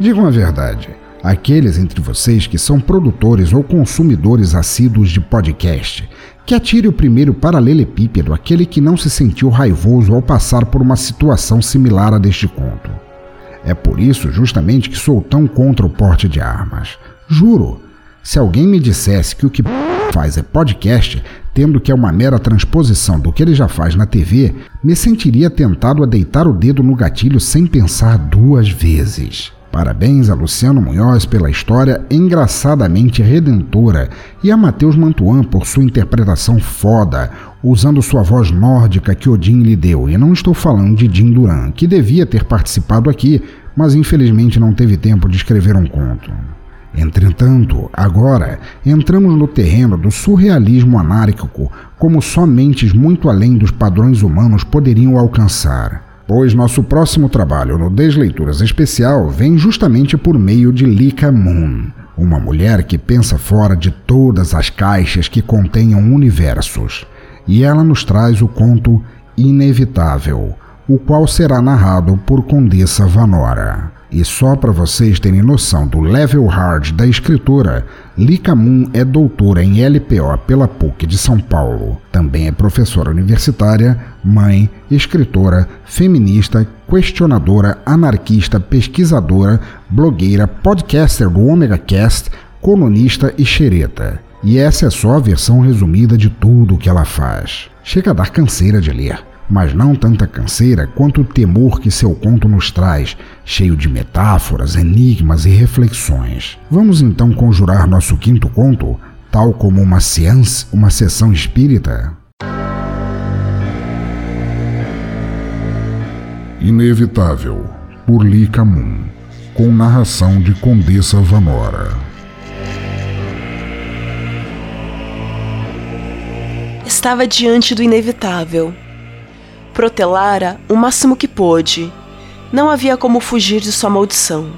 Speaker 1: Digam a verdade. Aqueles entre vocês que são produtores ou consumidores assíduos de podcast, que atire o primeiro paralelepípedo aquele que não se sentiu raivoso ao passar por uma situação similar a deste conto. É por isso justamente que sou tão contra o porte de armas. Juro, se alguém me dissesse que o que faz é podcast, tendo que é uma mera transposição do que ele já faz na TV, me sentiria tentado a deitar o dedo no gatilho sem pensar duas vezes. Parabéns a Luciano Munhoz pela história engraçadamente redentora e a Matheus Mantuan por sua interpretação foda, usando sua voz nórdica que Odin lhe deu. E não estou falando de Jim Duran, que devia ter participado aqui, mas infelizmente não teve tempo de escrever um conto. Entretanto, agora entramos no terreno do surrealismo anárquico, como só mentes muito além dos padrões humanos poderiam alcançar pois nosso próximo trabalho no Desleituras Especial vem justamente por meio de Lika Moon, uma mulher que pensa fora de todas as caixas que contenham universos, e ela nos traz o conto Inevitável, o qual será narrado por Condessa Vanora. E só para vocês terem noção do level hard da escritora, Lika Moon é doutora em LPO pela PUC de São Paulo. Também é professora universitária, mãe, escritora, feminista, questionadora, anarquista, pesquisadora, blogueira, podcaster do Omega Cast, colunista e xereta. E essa é só a versão resumida de tudo o que ela faz. Chega a dar canseira de ler mas não tanta canseira quanto o temor que seu conto nos traz, cheio de metáforas, enigmas e reflexões. Vamos então conjurar nosso quinto conto, tal como uma seance, uma sessão espírita? Inevitável, por Lee Camun, com narração de Condessa Vanora.
Speaker 7: Estava diante do inevitável protelara o máximo que pôde. Não havia como fugir de sua maldição.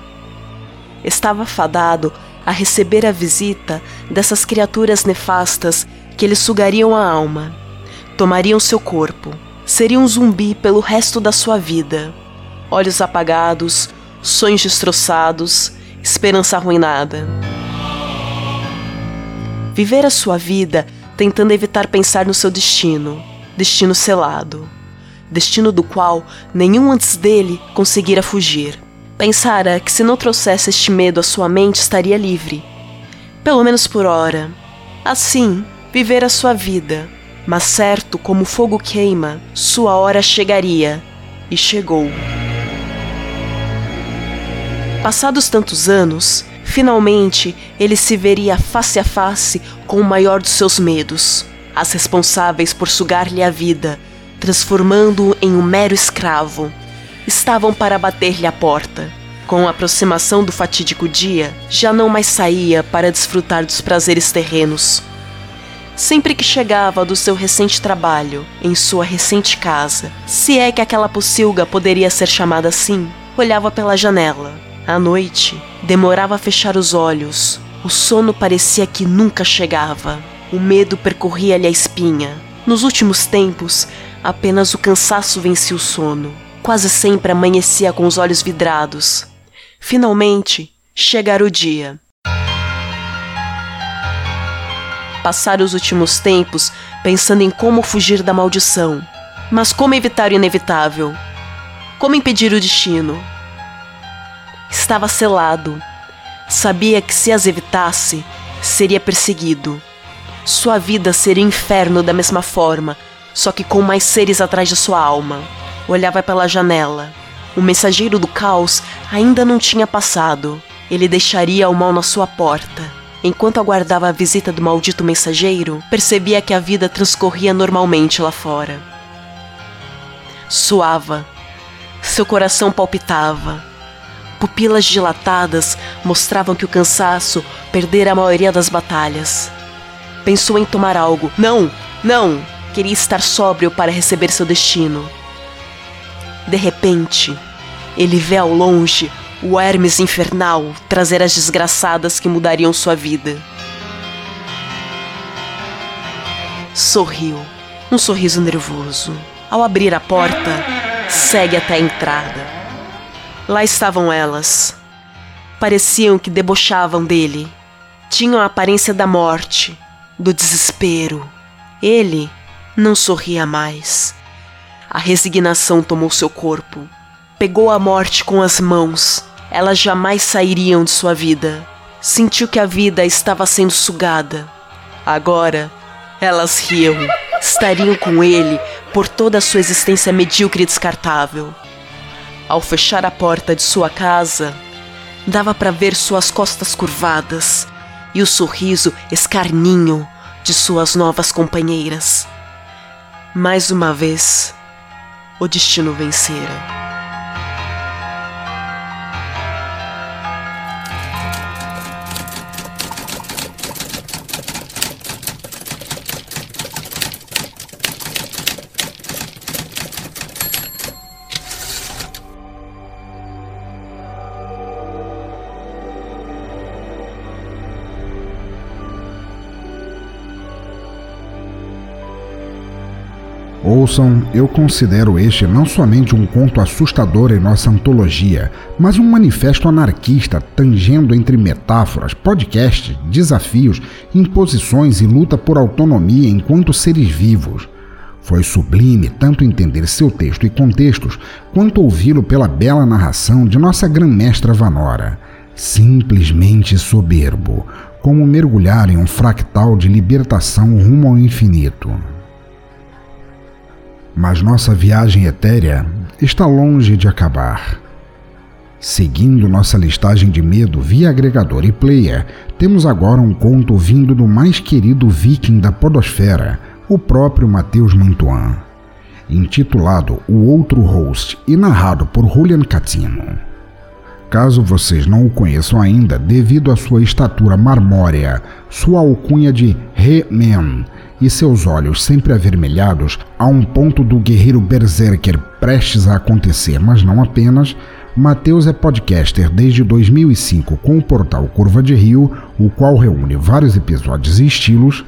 Speaker 7: Estava fadado a receber a visita dessas criaturas nefastas que lhe sugariam a alma, tomariam seu corpo, seria um zumbi pelo resto da sua vida. Olhos apagados, sonhos destroçados, esperança arruinada. Viver a sua vida tentando evitar pensar no seu destino, destino selado, destino do qual nenhum antes dele conseguira fugir. Pensara que se não trouxesse este medo à sua mente estaria livre, pelo menos por hora. Assim, viver a sua vida, mas certo como o fogo queima, sua hora chegaria, e chegou. Passados tantos anos, finalmente ele se veria face a face com o maior dos seus medos, as responsáveis por sugar-lhe a vida, transformando-o em um mero escravo. Estavam para bater-lhe a porta. Com a aproximação do fatídico dia, já não mais saía para desfrutar dos prazeres terrenos. Sempre que chegava do seu recente trabalho, em sua recente casa, se é que aquela pocilga poderia ser chamada assim, olhava pela janela. À noite, demorava a fechar os olhos. O sono parecia que nunca chegava. O medo percorria-lhe a espinha. Nos últimos tempos, apenas o cansaço vencia o sono. Quase sempre amanhecia com os olhos vidrados. Finalmente, chegara o dia. Passar os últimos tempos pensando em como fugir da maldição. Mas como evitar o inevitável? Como impedir o destino? Estava selado. Sabia que se as evitasse, seria perseguido. Sua vida seria inferno da mesma forma, só que com mais seres atrás de sua alma. Olhava pela janela. O mensageiro do caos ainda não tinha passado. Ele deixaria o mal na sua porta. Enquanto aguardava a visita do maldito mensageiro, percebia que a vida transcorria normalmente lá fora. Suava. Seu coração palpitava. Pupilas dilatadas mostravam que o cansaço perdera a maioria das batalhas. Pensou em tomar algo. Não, não! Queria estar sóbrio para receber seu destino. De repente, ele vê ao longe o Hermes infernal trazer as desgraçadas que mudariam sua vida. Sorriu, um sorriso nervoso. Ao abrir a porta, segue até a entrada. Lá estavam elas. Pareciam que debochavam dele. Tinham a aparência da morte, do desespero. Ele não sorria mais. A resignação tomou seu corpo. Pegou a morte com as mãos. Elas jamais sairiam de sua vida. Sentiu que a vida estava sendo sugada. Agora, elas riam. Estariam com ele por toda a sua existência medíocre e descartável. Ao fechar a porta de sua casa, dava para ver suas costas curvadas e o sorriso escarninho de suas novas companheiras. Mais uma vez, o destino vencera.
Speaker 1: Ouçam, eu considero este não somente um conto assustador em nossa antologia, mas um manifesto anarquista tangendo entre metáforas, podcasts, desafios, imposições e luta por autonomia enquanto seres vivos. Foi sublime tanto entender seu texto e contextos, quanto ouvi-lo pela bela narração de nossa grã-mestra Vanora. Simplesmente soberbo, como mergulhar em um fractal de libertação rumo ao infinito. Mas nossa viagem etérea está longe de acabar. Seguindo nossa listagem de medo via agregador e player, temos agora um conto vindo do mais querido viking da podosfera, o próprio Matheus Mantuan, intitulado O Outro Host e narrado por Julian Catino. Caso vocês não o conheçam ainda, devido à sua estatura marmórea, sua alcunha de He-Man e seus olhos sempre avermelhados, a um ponto do guerreiro berserker prestes a acontecer, mas não apenas, Mateus é podcaster desde 2005 com o portal Curva de Rio, o qual reúne vários episódios e estilos.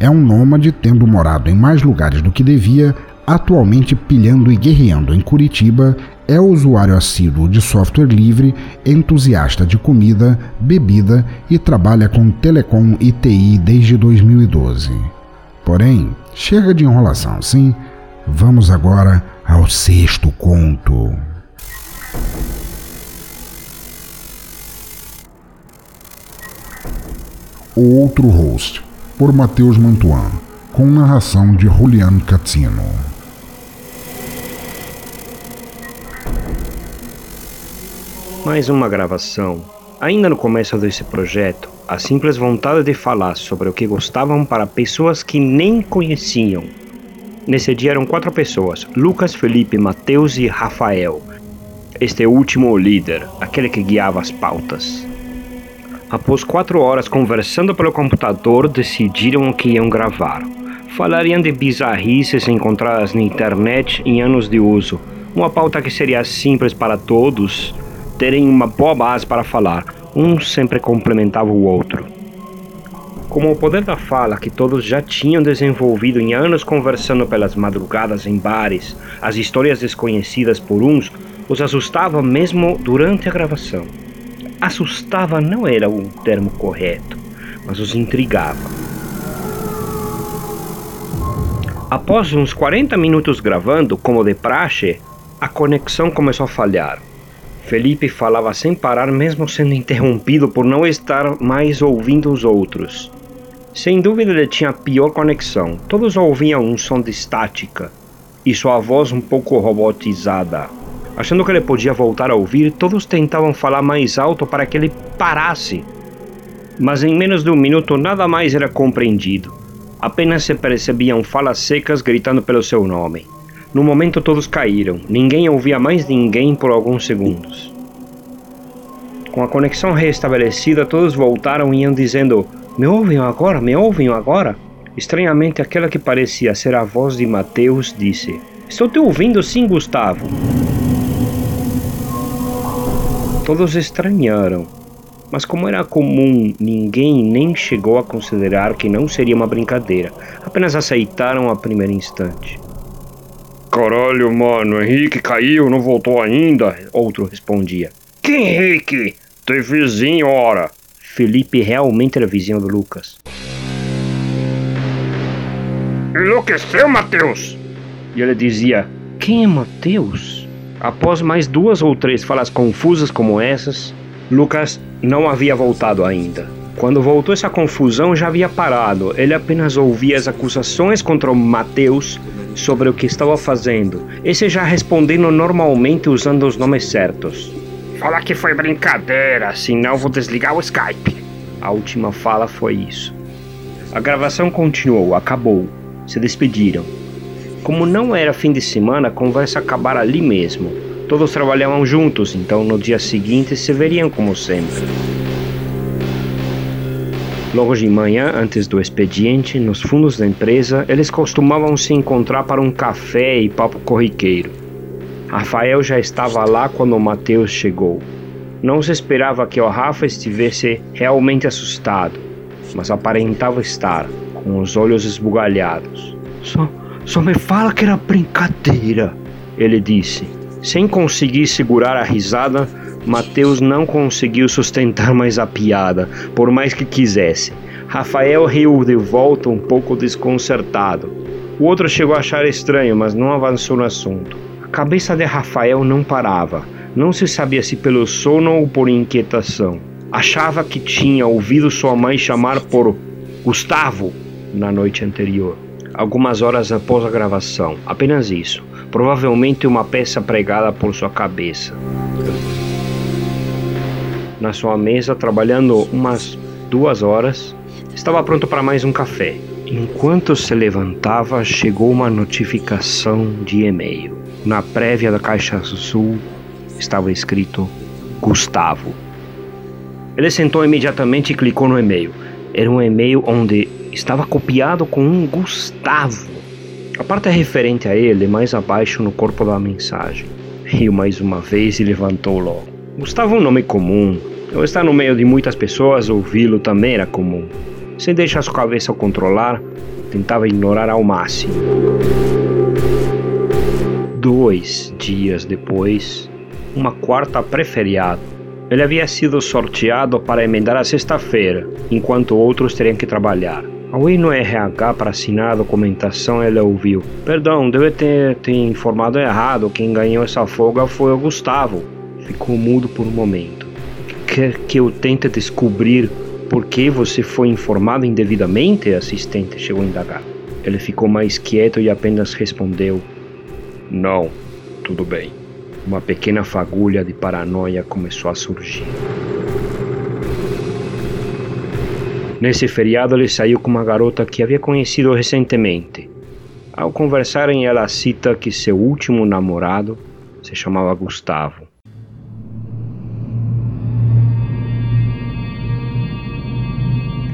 Speaker 1: É um nômade, tendo morado em mais lugares do que devia, atualmente pilhando e guerreando em Curitiba, é usuário assíduo de software livre, entusiasta de comida, bebida e trabalha com telecom e TI desde 2012. Porém, chega de enrolação, sim? Vamos agora ao sexto conto. O Outro Host, por Matheus Mantuan, com narração de Juliano Catino.
Speaker 8: Mais uma gravação. Ainda no começo desse projeto, a simples vontade de falar sobre o que gostavam para pessoas que nem conheciam. Nesse dia eram quatro pessoas: Lucas, Felipe, Mateus e Rafael. Este último o líder, aquele que guiava as pautas. Após quatro horas conversando pelo computador, decidiram o que iam gravar. Falariam de bizarrices encontradas na internet em anos de uso, uma pauta que seria simples para todos terem uma boa base para falar, um sempre complementava o outro. Como o poder da fala que todos já tinham desenvolvido em anos conversando pelas madrugadas em bares, as histórias desconhecidas por uns, os assustava mesmo durante a gravação. Assustava não era o termo correto, mas os intrigava. Após uns 40 minutos gravando, como de praxe, a conexão começou a falhar. Felipe falava sem parar, mesmo sendo interrompido por não estar mais ouvindo os outros. Sem dúvida, ele tinha a pior conexão. Todos ouviam um som de estática e sua voz um pouco robotizada. Achando que ele podia voltar a ouvir, todos tentavam falar mais alto para que ele parasse. Mas em menos de um minuto nada mais era compreendido. Apenas se percebiam falas secas gritando pelo seu nome. No momento todos caíram, ninguém ouvia mais ninguém por alguns segundos. Com a conexão restabelecida, todos voltaram e iam dizendo: Me ouvem agora? Me ouvem agora? Estranhamente, aquela que parecia ser a voz de Mateus disse: Estou te ouvindo sim, Gustavo. Todos estranharam, mas como era comum, ninguém nem chegou a considerar que não seria uma brincadeira, apenas aceitaram a primeiro instante.
Speaker 9: Caralho, mano, Henrique caiu, não voltou ainda?
Speaker 8: Outro respondia.
Speaker 9: Que Henrique? Teu vizinho, ora.
Speaker 8: Felipe realmente era vizinho do Lucas.
Speaker 9: Enlouqueceu, Mateus?
Speaker 8: E ele dizia: Quem é Mateus? Após mais duas ou três falas confusas como essas, Lucas não havia voltado ainda. Quando voltou essa confusão já havia parado. Ele apenas ouvia as acusações contra o Mateus sobre o que estava fazendo, esse já respondendo normalmente usando os nomes certos.
Speaker 9: Fala que foi brincadeira, senão vou desligar o Skype.
Speaker 8: A última fala foi isso. A gravação continuou, acabou. Se despediram. Como não era fim de semana, a conversa acabara ali mesmo. Todos trabalhavam juntos, então no dia seguinte se veriam como sempre. Logo de manhã, antes do expediente, nos fundos da empresa, eles costumavam se encontrar para um café e papo corriqueiro. Rafael já estava lá quando o Mateus chegou. Não se esperava que o Rafa estivesse realmente assustado, mas aparentava estar, com os olhos esbugalhados.
Speaker 10: Só, só me fala que era brincadeira, ele disse.
Speaker 8: Sem conseguir segurar a risada, Mateus não conseguiu sustentar mais a piada, por mais que quisesse. Rafael riu de volta um pouco desconcertado. O outro chegou a achar estranho, mas não avançou no assunto. A cabeça de Rafael não parava. Não se sabia se pelo sono ou por inquietação. Achava que tinha ouvido sua mãe chamar por Gustavo na noite anterior, algumas horas após a gravação. Apenas isso. Provavelmente uma peça pregada por sua cabeça na sua mesa trabalhando umas duas horas. Estava pronto para mais um café. Enquanto se levantava, chegou uma notificação de e-mail. Na prévia da caixa azul estava escrito Gustavo. Ele sentou imediatamente e clicou no e-mail. Era um e-mail onde estava copiado com um Gustavo. A parte referente a ele mais abaixo no corpo da mensagem. Riu mais uma vez e levantou logo. Gustavo é um nome comum. Ao estar no meio de muitas pessoas, ouvi-lo também era comum. Sem deixar sua cabeça controlar, tentava ignorar ao máximo. Dois dias depois, uma quarta pré-feriado, ele havia sido sorteado para emendar a sexta-feira, enquanto outros teriam que trabalhar. Ao ir no RH para assinar a documentação, ele ouviu: Perdão, deve ter, ter informado errado. Quem ganhou essa folga foi o Gustavo. Ficou mudo por um momento. Quer que eu tente descobrir por que você foi informado indevidamente? A assistente chegou a indagar. Ele ficou mais quieto e apenas respondeu: Não, tudo bem. Uma pequena fagulha de paranoia começou a surgir. Nesse feriado, ele saiu com uma garota que havia conhecido recentemente. Ao conversarem, ela cita que seu último namorado se chamava Gustavo.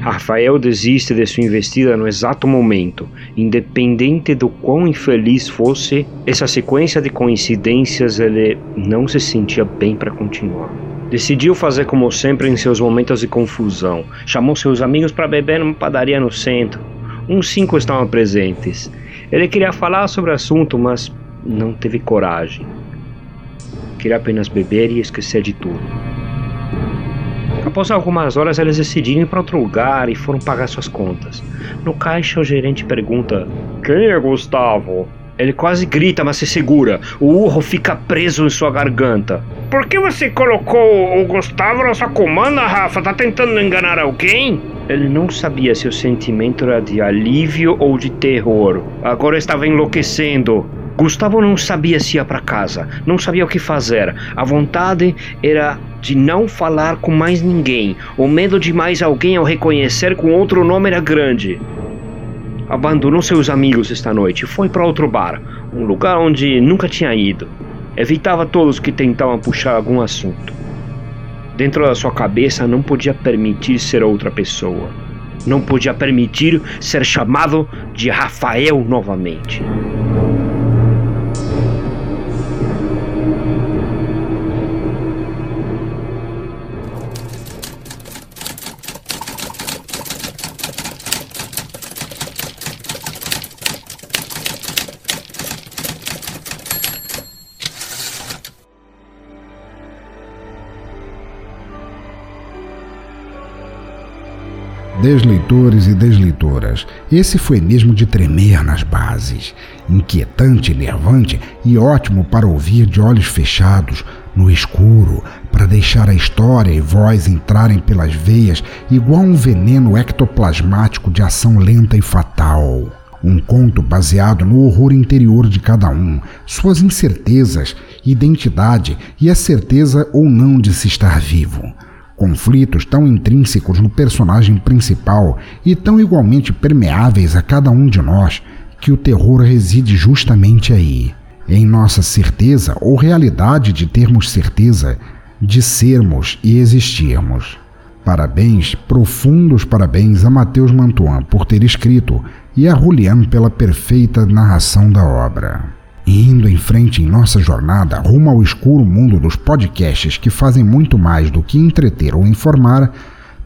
Speaker 8: Rafael desiste de sua investida no exato momento, independente do quão infeliz fosse essa sequência de coincidências, ele não se sentia bem para continuar. Decidiu fazer como sempre em seus momentos de confusão. Chamou seus amigos para beber numa padaria no centro. Uns cinco estavam presentes. Ele queria falar sobre o assunto, mas não teve coragem. Queria apenas beber e esquecer de tudo. Após algumas horas, eles decidiram ir para outro lugar e foram pagar suas contas. No caixa, o gerente pergunta:
Speaker 9: Quem é Gustavo?
Speaker 8: Ele quase grita, mas se segura. O urro fica preso em sua garganta.
Speaker 9: Por que você colocou o Gustavo na sua comanda, Rafa? Tá tentando enganar alguém?
Speaker 8: Ele não sabia se o sentimento era de alívio ou de terror. Agora estava enlouquecendo. Gustavo não sabia se ia para casa, não sabia o que fazer. A vontade era de não falar com mais ninguém. O medo de mais alguém ao reconhecer com outro nome era grande abandonou seus amigos esta noite e foi para outro bar, um lugar onde nunca tinha ido. Evitava todos que tentavam puxar algum assunto. Dentro da sua cabeça não podia permitir ser outra pessoa. Não podia permitir ser chamado de Rafael novamente.
Speaker 1: Desleitores e desleitoras, esse foi mesmo de tremer nas bases. Inquietante, nervante e ótimo para ouvir de olhos fechados, no escuro, para deixar a história e voz entrarem pelas veias igual um veneno ectoplasmático de ação lenta e fatal. Um conto baseado no horror interior de cada um, suas incertezas, identidade e a certeza ou não de se estar vivo conflitos tão intrínsecos no personagem principal e tão igualmente permeáveis a cada um de nós, que o terror reside justamente aí, em nossa certeza ou realidade de termos certeza de sermos e existirmos. Parabéns, profundos parabéns a Matheus Mantuan por ter escrito e a Julian pela perfeita narração da obra. E indo em frente em nossa jornada rumo ao escuro mundo dos podcasts que fazem muito mais do que entreter ou informar,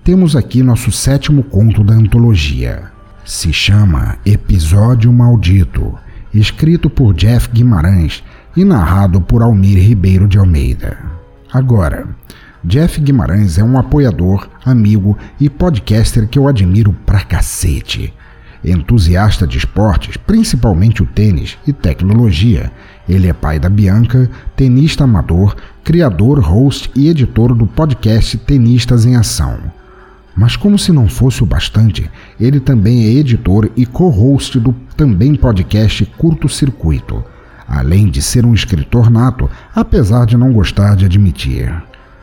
Speaker 1: temos aqui nosso sétimo conto da antologia. Se chama Episódio Maldito, escrito por Jeff Guimarães e narrado por Almir Ribeiro de Almeida. Agora, Jeff Guimarães é um apoiador, amigo e podcaster que eu admiro pra cacete. Entusiasta de esportes, principalmente o tênis e tecnologia, ele é pai da Bianca, tenista amador, criador, host e editor do podcast Tenistas em Ação. Mas como se não fosse o bastante, ele também é editor e co-host do também podcast Curto Circuito, além de ser um escritor nato, apesar de não gostar de admitir.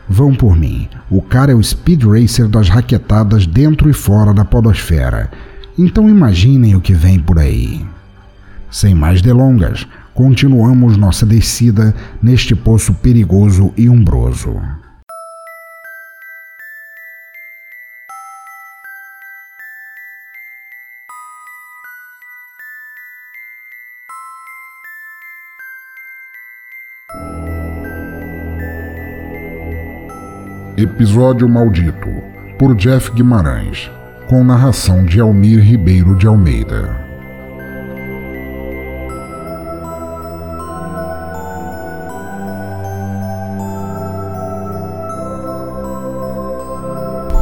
Speaker 1: Vão por mim, o cara é o speed racer das raquetadas dentro e fora da podosfera então imaginem o que vem por aí. Sem mais delongas, continuamos nossa descida neste poço perigoso e umbroso. Episódio Maldito, por Jeff Guimarães com narração de Almir Ribeiro de Almeida.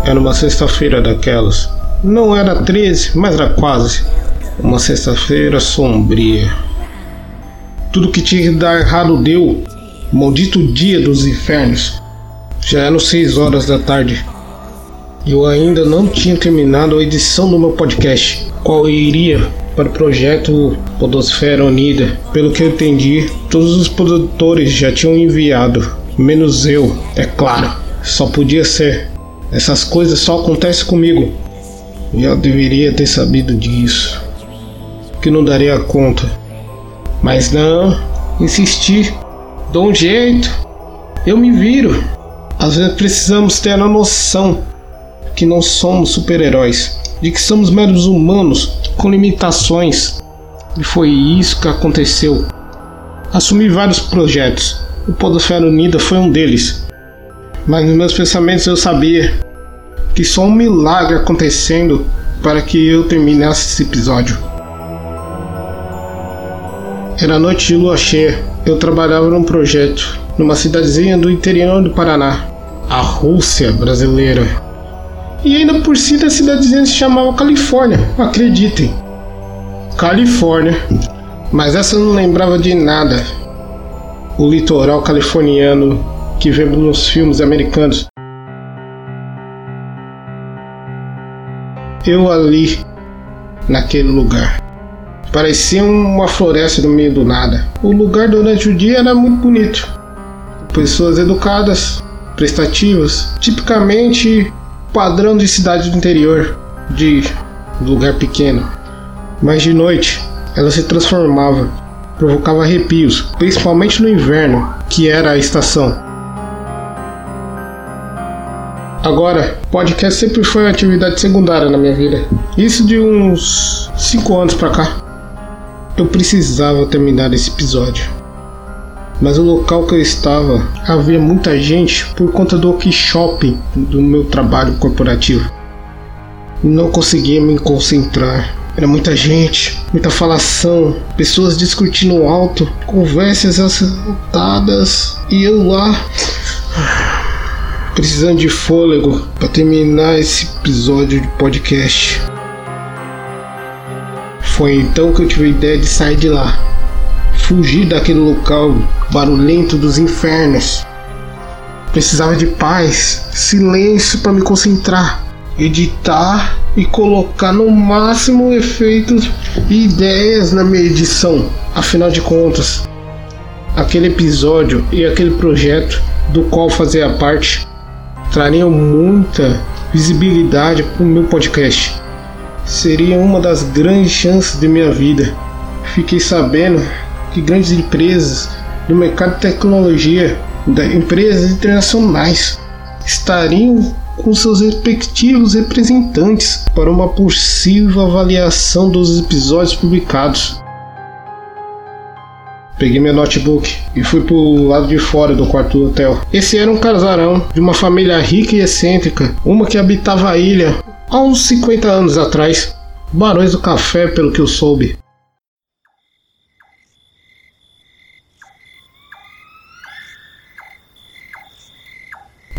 Speaker 11: Era uma sexta-feira daquelas. Não era 13, mas era quase. Uma sexta-feira sombria. Tudo que tinha que dar errado deu. Maldito dia dos infernos. Já eram seis horas da tarde. Eu ainda não tinha terminado a edição do meu podcast, qual iria para o projeto Podosfera Unida. Pelo que eu entendi, todos os produtores já tinham enviado, menos eu, é claro. Só podia ser. Essas coisas só acontecem comigo. Eu deveria ter sabido disso. Que não daria conta. Mas não, insisti. Dou um jeito. Eu me viro. Às vezes precisamos ter a noção que não somos super-heróis, de que somos meros humanos com limitações. E foi isso que aconteceu. Assumi vários projetos. O Podosfera Unida foi um deles. Mas nos meus pensamentos eu sabia que só um milagre acontecendo para que eu terminasse esse episódio. Era noite de lua cheia. Eu trabalhava num projeto numa cidadezinha do interior do Paraná, a Rússia brasileira. E ainda por cima a cidadezinha se chamava Califórnia, acreditem. Califórnia. Mas essa não lembrava de nada. O litoral californiano que vemos nos filmes americanos. Eu ali, naquele lugar. Parecia uma floresta no meio do nada. O lugar durante o dia era muito bonito. Pessoas educadas, prestativas, tipicamente padrão de cidade do interior, de lugar pequeno. Mas de noite, ela se transformava, provocava arrepios, principalmente no inverno, que era a estação. Agora, podcast sempre foi uma atividade secundária na minha vida. Isso de uns 5 anos pra cá. Eu precisava terminar esse episódio. Mas o local que eu estava havia muita gente por conta do workshop do meu trabalho corporativo. Não conseguia me concentrar. Era muita gente, muita falação, pessoas discutindo alto, conversas assaltadas e eu lá precisando de fôlego para terminar esse episódio de podcast. Foi então que eu tive a ideia de sair de lá, fugir daquele local barulhento dos infernos. Precisava de paz, silêncio para me concentrar, editar e colocar no máximo efeitos e ideias na minha edição. Afinal de contas, aquele episódio e aquele projeto do qual fazia parte trariam muita visibilidade para o meu podcast. Seria uma das grandes chances de minha vida. Fiquei sabendo que grandes empresas do mercado de tecnologia, empresas internacionais, estariam com seus respectivos representantes para uma possível avaliação dos episódios publicados. Peguei meu notebook e fui pro lado de fora do quarto do hotel. Esse era um casarão de uma família rica e excêntrica, uma que habitava a ilha há uns 50 anos atrás. Barões do Café, pelo que eu soube.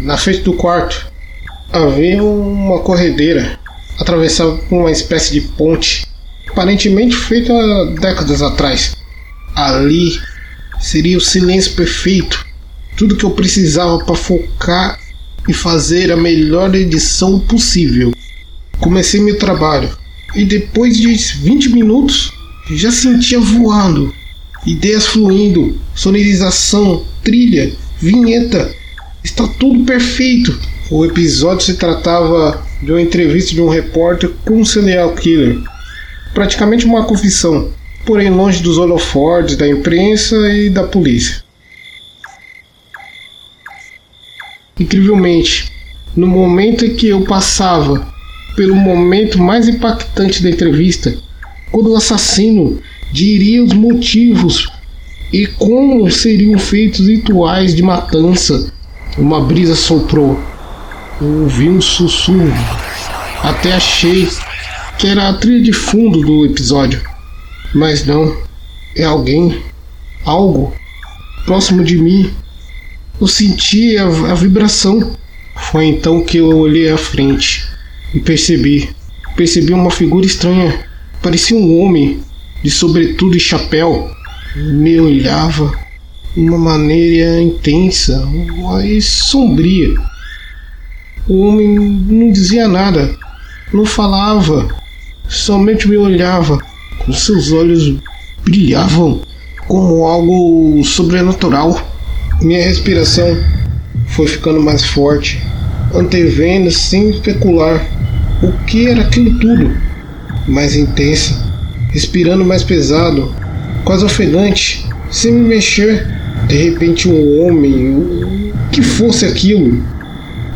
Speaker 11: Na frente do quarto havia uma corredeira atravessada por uma espécie de ponte, aparentemente feita décadas atrás. Ali seria o silêncio perfeito, tudo que eu precisava para focar e fazer a melhor edição possível. Comecei meu trabalho e depois de 20 minutos já sentia voando, ideias fluindo, sonorização, trilha, vinheta, está tudo perfeito. O episódio se tratava de uma entrevista de um repórter com um serial killer, praticamente uma confissão porém longe dos holofortes da imprensa e da polícia. Incrivelmente, no momento em que eu passava pelo momento mais impactante da entrevista, quando o assassino diria os motivos e como seriam feitos rituais de matança, uma brisa soprou. Eu ouvi um sussurro. Até achei que era a trilha de fundo do episódio. Mas não, é alguém, algo próximo de mim. Eu senti a, a vibração. Foi então que eu olhei à frente e percebi. Percebi uma figura estranha. Parecia um homem de sobretudo e chapéu. Me olhava uma maneira intensa, mas sombria. O homem não dizia nada, não falava, somente me olhava. Com seus olhos brilhavam como algo sobrenatural. Minha respiração foi ficando mais forte, antevendo sem especular o que era aquilo tudo, mais intensa, respirando mais pesado, quase ofegante, sem me mexer. De repente, um homem, o que fosse aquilo,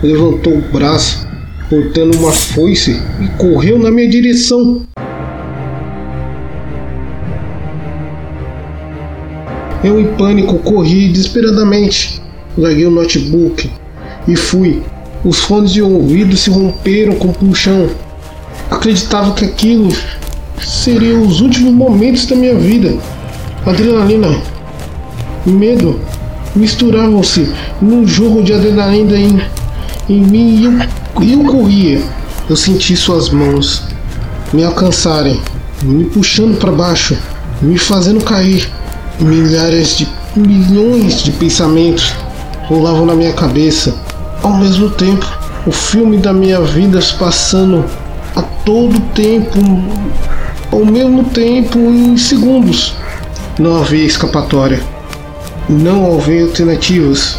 Speaker 11: levantou o braço, portando uma foice e correu na minha direção. Eu, em pânico, corri desesperadamente. Larguei o notebook e fui. Os fones de ouvido se romperam com puxão. Acreditava que aquilo seriam os últimos momentos da minha vida. Adrenalina, medo misturavam-se num jogo de adrenalina em, em mim e eu, eu corria. Eu senti suas mãos me alcançarem, me puxando para baixo, me fazendo cair. Milhares de milhões de pensamentos rolavam na minha cabeça. Ao mesmo tempo, o filme da minha vida se passando a todo tempo, ao mesmo tempo, em segundos. Não havia escapatória. Não havia alternativas.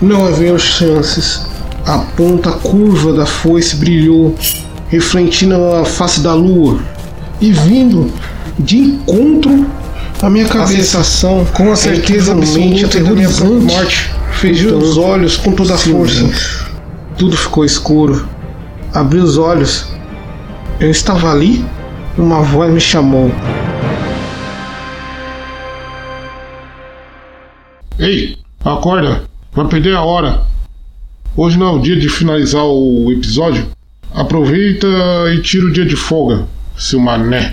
Speaker 11: Não havia chances. A ponta curva da foice brilhou, refletindo a face da lua e vindo de encontro a minha cabeça, a sensação, com a certeza absoluta aterrorizante, morte, fechei então, os olhos com toda a força. Tudo ficou escuro. Abri os olhos. Eu estava ali. Uma voz me chamou. Ei, acorda! Vai perder a hora. Hoje não é o dia de finalizar o episódio. Aproveita e tira o dia de folga, seu mané.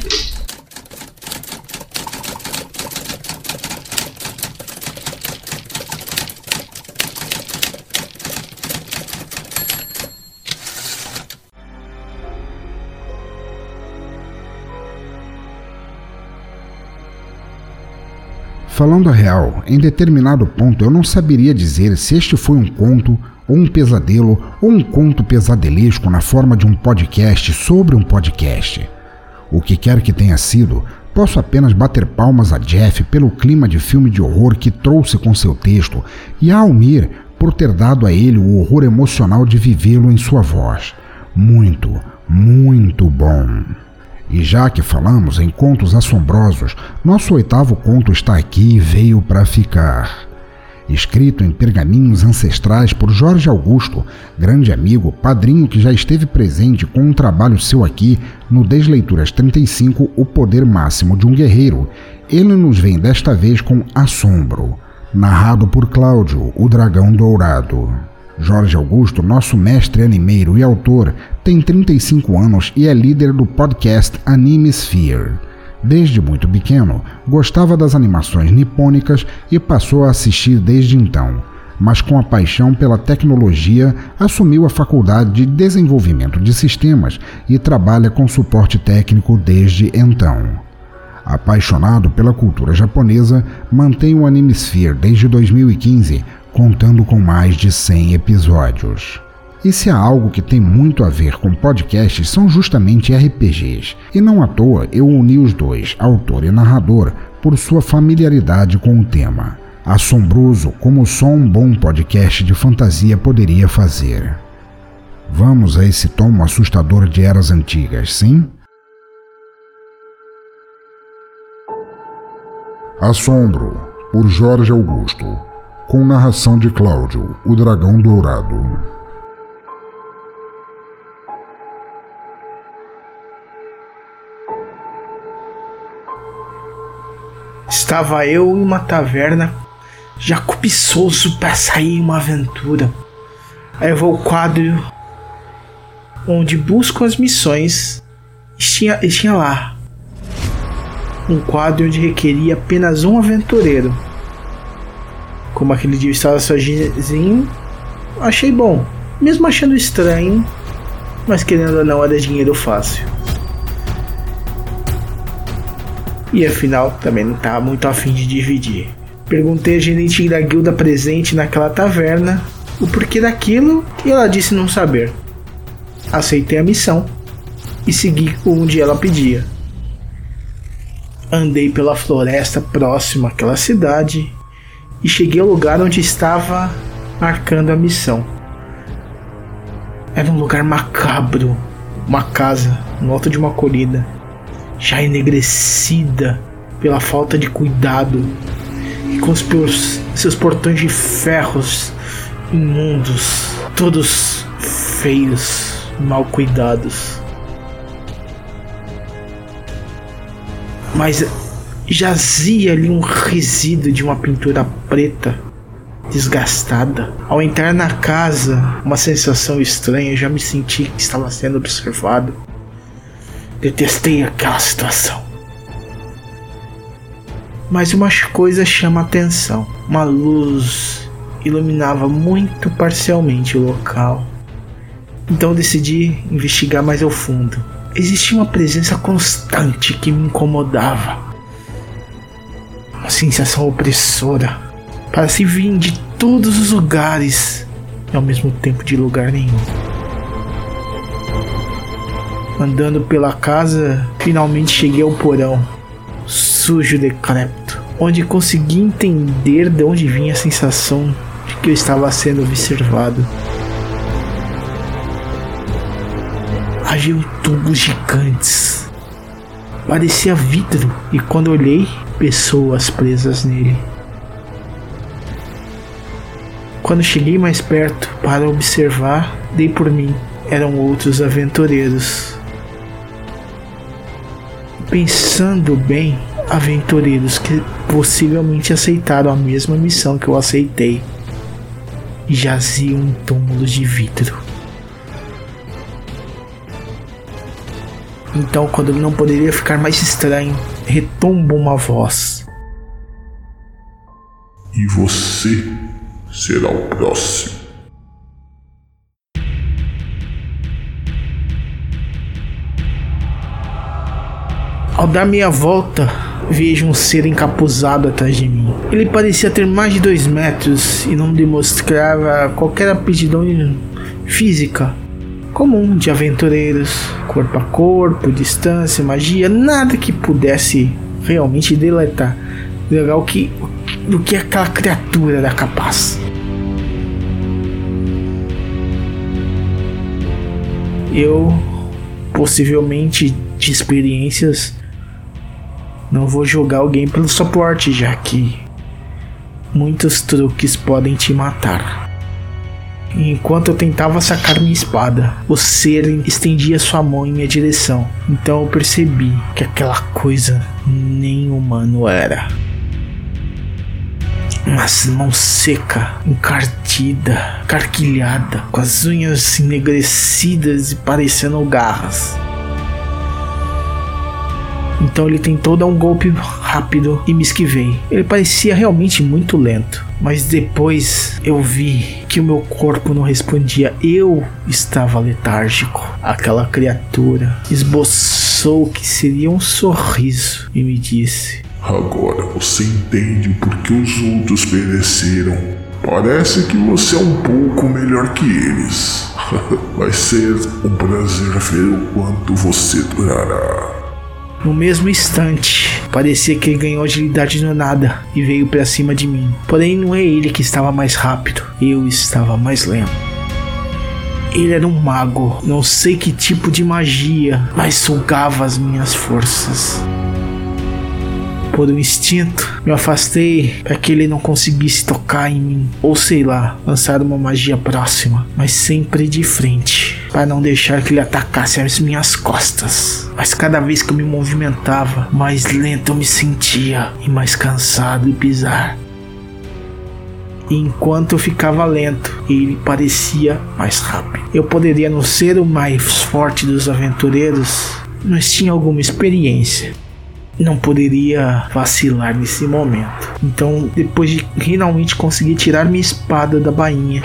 Speaker 1: Falando a real, em determinado ponto eu não saberia dizer se este foi um conto, ou um pesadelo, ou um conto pesadelesco na forma de um podcast sobre um podcast. O que quer que tenha sido, posso apenas bater palmas a Jeff pelo clima de filme de horror que trouxe com seu texto e a Almir por ter dado a ele o horror emocional de vivê-lo em sua voz. Muito, muito bom. E já que falamos em contos assombrosos, nosso oitavo conto está aqui e veio para ficar. Escrito em pergaminhos ancestrais por Jorge Augusto, grande amigo, padrinho que já esteve presente com um trabalho seu aqui no Desleituras 35, O Poder Máximo de um Guerreiro, ele nos vem desta vez com Assombro, narrado por Cláudio, o Dragão Dourado. Jorge Augusto, nosso mestre animeiro e autor, tem 35 anos e é líder do podcast Anime Sphere. Desde muito pequeno, gostava das animações nipônicas e passou a assistir desde então. Mas com a paixão pela tecnologia, assumiu a faculdade de desenvolvimento de sistemas e trabalha com suporte técnico desde então. Apaixonado pela cultura japonesa, mantém o Anime Sphere desde 2015, contando com mais de 100 episódios. E se há algo que tem muito a ver com podcasts são justamente RPGs, e não à toa eu uni os dois, autor e narrador, por sua familiaridade com o tema. Assombroso como só um bom podcast de fantasia poderia fazer. Vamos a esse tomo assustador de eras antigas, sim? Assombro, por Jorge Augusto com narração de Cláudio, o Dragão Dourado.
Speaker 12: Estava eu em uma taverna, já cobiçoso para sair uma aventura. Aí eu vou ao quadro onde busco as missões. E tinha, tinha lá um quadro onde requeria apenas um aventureiro como aquele dia eu estava sozinho, achei bom. mesmo achando estranho, mas querendo ou não era dinheiro fácil. E afinal também não estava muito afim de dividir. Perguntei a gerente da guilda presente naquela taverna o porquê daquilo e ela disse não saber. Aceitei a missão e segui onde ela pedia. Andei pela floresta próxima àquela cidade e cheguei ao lugar onde estava marcando a missão. Era um lugar macabro, uma casa no alto de uma colina, já enegrecida pela falta de cuidado e com os seus portões de ferros imundos, todos feios, mal cuidados. Mas jazia ali um resíduo de uma pintura preta, desgastada. Ao entrar na casa, uma sensação estranha, já me senti que estava sendo observado. Detestei aquela situação. Mas uma coisa chama atenção: uma luz iluminava muito parcialmente o local. Então decidi investigar mais ao fundo. Existia uma presença constante que me incomodava. Uma sensação opressora. Parecia vir de todos os lugares e ao mesmo tempo de lugar nenhum. Andando pela casa, finalmente cheguei ao porão, sujo e decrépito, onde consegui entender de onde vinha a sensação de que eu estava sendo observado. Haviam tubos gigantes. Parecia vidro e quando olhei, pessoas presas nele. Quando cheguei mais perto para observar, dei por mim. Eram outros aventureiros. Pensando bem, aventureiros que possivelmente aceitaram a mesma missão que eu aceitei jaziam em túmulos de vidro. Então, quando não poderia ficar mais estranho, retumba uma voz.
Speaker 4: E você será o próximo.
Speaker 12: Ao dar meia volta, vejo um ser encapuzado atrás de mim. Ele parecia ter mais de dois metros e não demonstrava qualquer aptidão física comum de aventureiros, corpo a corpo, distância, magia, nada que pudesse realmente deletar legal que do que aquela criatura era capaz. Eu possivelmente de experiências não vou julgar alguém pelo suporte, já que muitos truques podem te matar. Enquanto eu tentava sacar minha espada, o ser estendia sua mão em minha direção. Então eu percebi que aquela coisa nem humano era. Mas mão seca, encardida, carquilhada, com as unhas enegrecidas e parecendo garras. Então ele tentou dar um golpe rápido e me esquivei. Ele parecia realmente muito lento. Mas depois eu vi que o meu corpo não respondia. Eu estava letárgico. Aquela criatura esboçou que seria um sorriso e me disse:
Speaker 4: Agora você entende por que os outros pereceram. Parece que você é um pouco melhor que eles. [laughs] Vai ser um prazer ver o quanto você durará.
Speaker 12: No mesmo instante, parecia que ele ganhou agilidade no nada e veio para cima de mim. Porém, não é ele que estava mais rápido, eu estava mais lento. Ele era um mago, não sei que tipo de magia, mas sugava as minhas forças por um instinto, me afastei para que ele não conseguisse tocar em mim, ou sei lá, lançar uma magia próxima, mas sempre de frente, para não deixar que ele atacasse as minhas costas. Mas cada vez que eu me movimentava, mais lento eu me sentia e mais cansado de pisar. E enquanto eu ficava lento, ele parecia mais rápido. Eu poderia não ser o mais forte dos aventureiros, mas tinha alguma experiência não poderia vacilar nesse momento. Então, depois de finalmente conseguir tirar minha espada da bainha,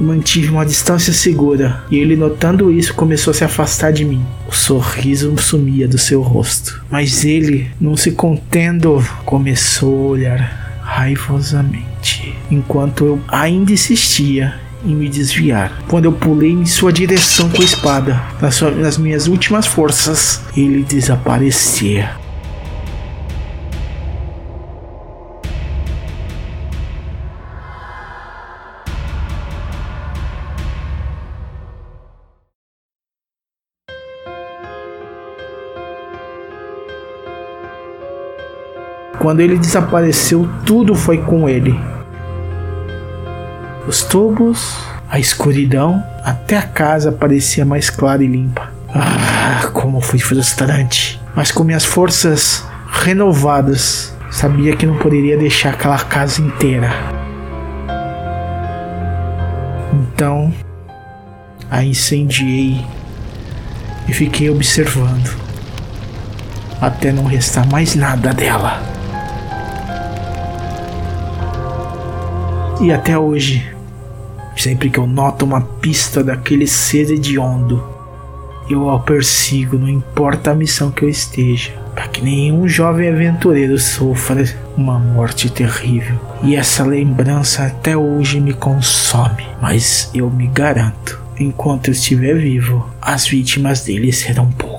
Speaker 12: mantive uma distância segura e ele, notando isso, começou a se afastar de mim. O sorriso sumia do seu rosto, mas ele, não se contendo, começou a olhar raivosamente, enquanto eu ainda insistia em me desviar. Quando eu pulei em sua direção com a espada, nas, nas minhas últimas forças, ele desaparecia. Quando ele desapareceu, tudo foi com ele. Os tubos, a escuridão, até a casa parecia mais clara e limpa. Ah, como foi frustrante. Mas com minhas forças renovadas, sabia que não poderia deixar aquela casa inteira. Então, a incendiei e fiquei observando até não restar mais nada dela. E até hoje, sempre que eu noto uma pista daquele ser hediondo, eu o persigo, não importa a missão que eu esteja, para que nenhum jovem aventureiro sofra uma morte terrível. E essa lembrança até hoje me consome, mas eu me garanto, enquanto eu estiver vivo, as vítimas dele serão poucas.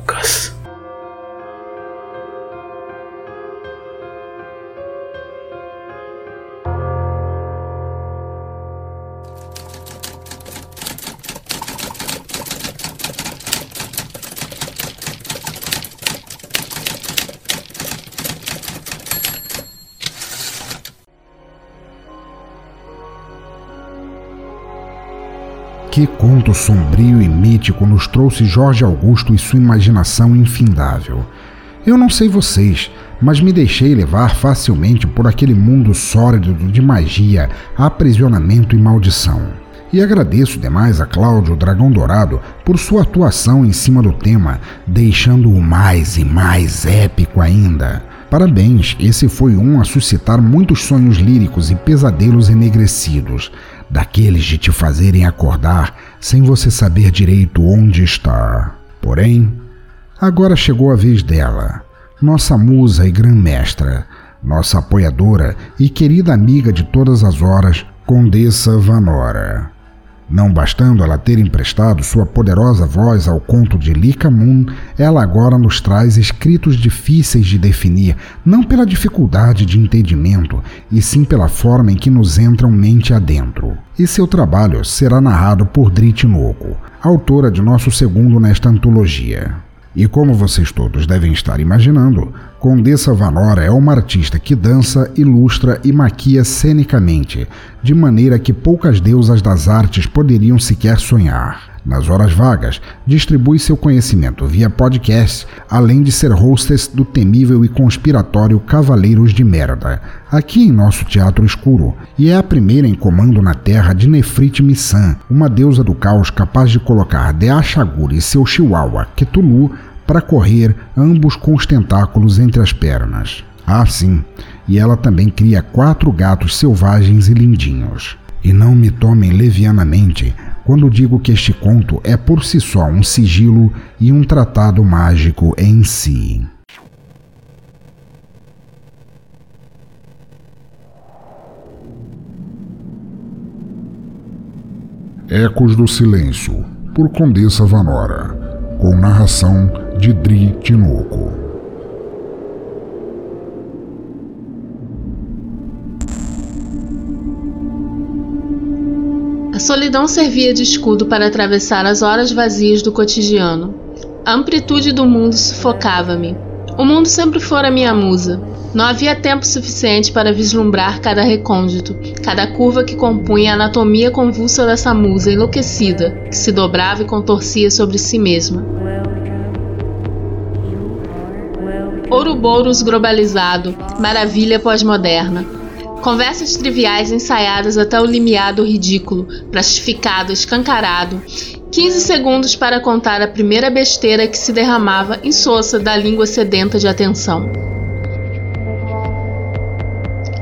Speaker 1: Conto sombrio e mítico nos trouxe Jorge Augusto e sua imaginação infindável. Eu não sei vocês, mas me deixei levar facilmente por aquele mundo sórdido de magia, aprisionamento e maldição. E agradeço demais a Cláudio Dragão Dourado por sua atuação em cima do tema, deixando-o mais e mais épico ainda. Parabéns, esse foi um a suscitar muitos sonhos líricos e pesadelos enegrecidos daqueles de te fazerem acordar sem você saber direito onde está. Porém, agora chegou a vez dela, nossa musa e grã-mestra, nossa apoiadora e querida amiga de todas as horas, Condessa Vanora. Não bastando ela ter emprestado sua poderosa voz ao conto de Lika Moon, ela agora nos traz escritos difíceis de definir, não pela dificuldade de entendimento, e sim pela forma em que nos entram mente adentro. E seu trabalho será narrado por Drit Noco, autora de nosso segundo nesta antologia. E como vocês todos devem estar imaginando, Condessa Vanora é uma artista que dança, ilustra e maquia cenicamente, de maneira que poucas deusas das artes poderiam sequer sonhar. Nas horas vagas, distribui seu conhecimento via podcast, além de ser hostess do temível e conspiratório Cavaleiros de Merda, aqui em nosso Teatro Escuro, e é a primeira em comando na Terra de Nefrit Missan, uma deusa do caos capaz de colocar de Ashaguri e seu chihuahua, Ketulu, para correr, ambos com os tentáculos entre as pernas. Ah, sim, e ela também cria quatro gatos selvagens e lindinhos. E não me tomem levianamente quando digo que este conto é por si só um sigilo e um tratado mágico em si. Ecos do Silêncio, por Condessa Vanora, com narração de Dri Tinoco.
Speaker 13: A solidão servia de escudo para atravessar as horas vazias do cotidiano. A amplitude do mundo sufocava-me. O mundo sempre fora minha musa. Não havia tempo suficiente para vislumbrar cada recôndito, cada curva que compunha a anatomia convulsa dessa musa enlouquecida, que se dobrava e contorcia sobre si mesma. Ouroboros globalizado, maravilha pós-moderna. Conversas triviais ensaiadas até o limiar do ridículo, plastificado, escancarado. 15 segundos para contar a primeira besteira que se derramava insossa da língua sedenta de atenção.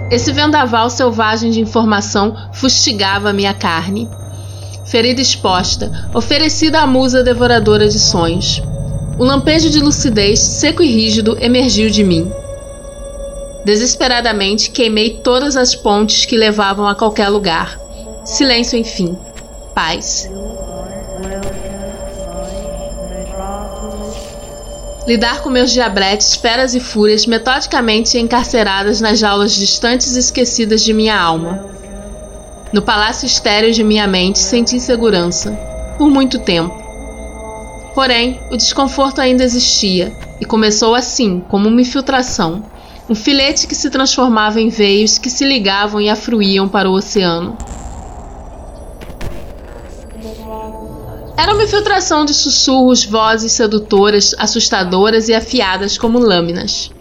Speaker 13: Esse vendaval selvagem de informação fustigava minha carne. ferida exposta, oferecida à musa devoradora de sonhos. Um lampejo de lucidez, seco e rígido, emergiu de mim. Desesperadamente queimei todas as pontes que levavam a qualquer lugar. Silêncio, enfim. Paz. Lidar com meus diabretes, feras e fúrias metodicamente encarceradas nas jaulas distantes e esquecidas de minha alma. No palácio estéreo de minha mente senti segurança. Por muito tempo. Porém, o desconforto ainda existia, e começou assim, como uma infiltração um filete que se transformava em veios que se ligavam e afluíam para o oceano. Era uma infiltração de sussurros, vozes sedutoras, assustadoras e afiadas como lâminas.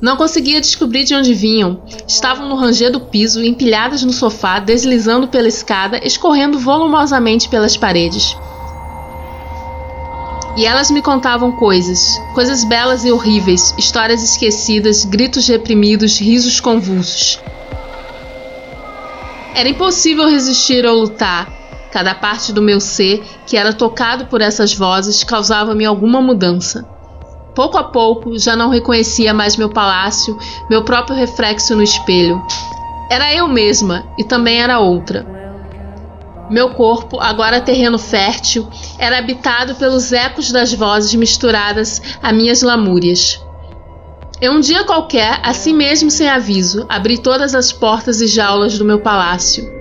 Speaker 13: Não conseguia descobrir de onde vinham. Estavam no ranger do piso, empilhadas no sofá, deslizando pela escada, escorrendo volumosamente pelas paredes. E elas me contavam coisas, coisas belas e horríveis, histórias esquecidas, gritos reprimidos, risos convulsos. Era impossível resistir ou lutar. Cada parte do meu ser, que era tocado por essas vozes, causava-me alguma mudança. Pouco a pouco, já não reconhecia mais meu palácio, meu próprio reflexo no espelho. Era eu mesma e também era outra. Meu corpo, agora terreno fértil, era habitado pelos ecos das vozes misturadas a minhas lamúrias. Em um dia qualquer, assim mesmo sem aviso, abri todas as portas e jaulas do meu palácio.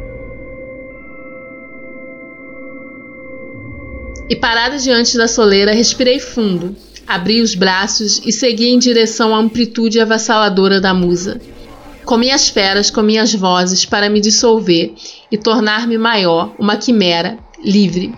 Speaker 13: E parada diante da soleira, respirei fundo, abri os braços e segui em direção à amplitude avassaladora da musa. Com minhas feras, com minhas vozes, para me dissolver e tornar-me maior, uma quimera, livre.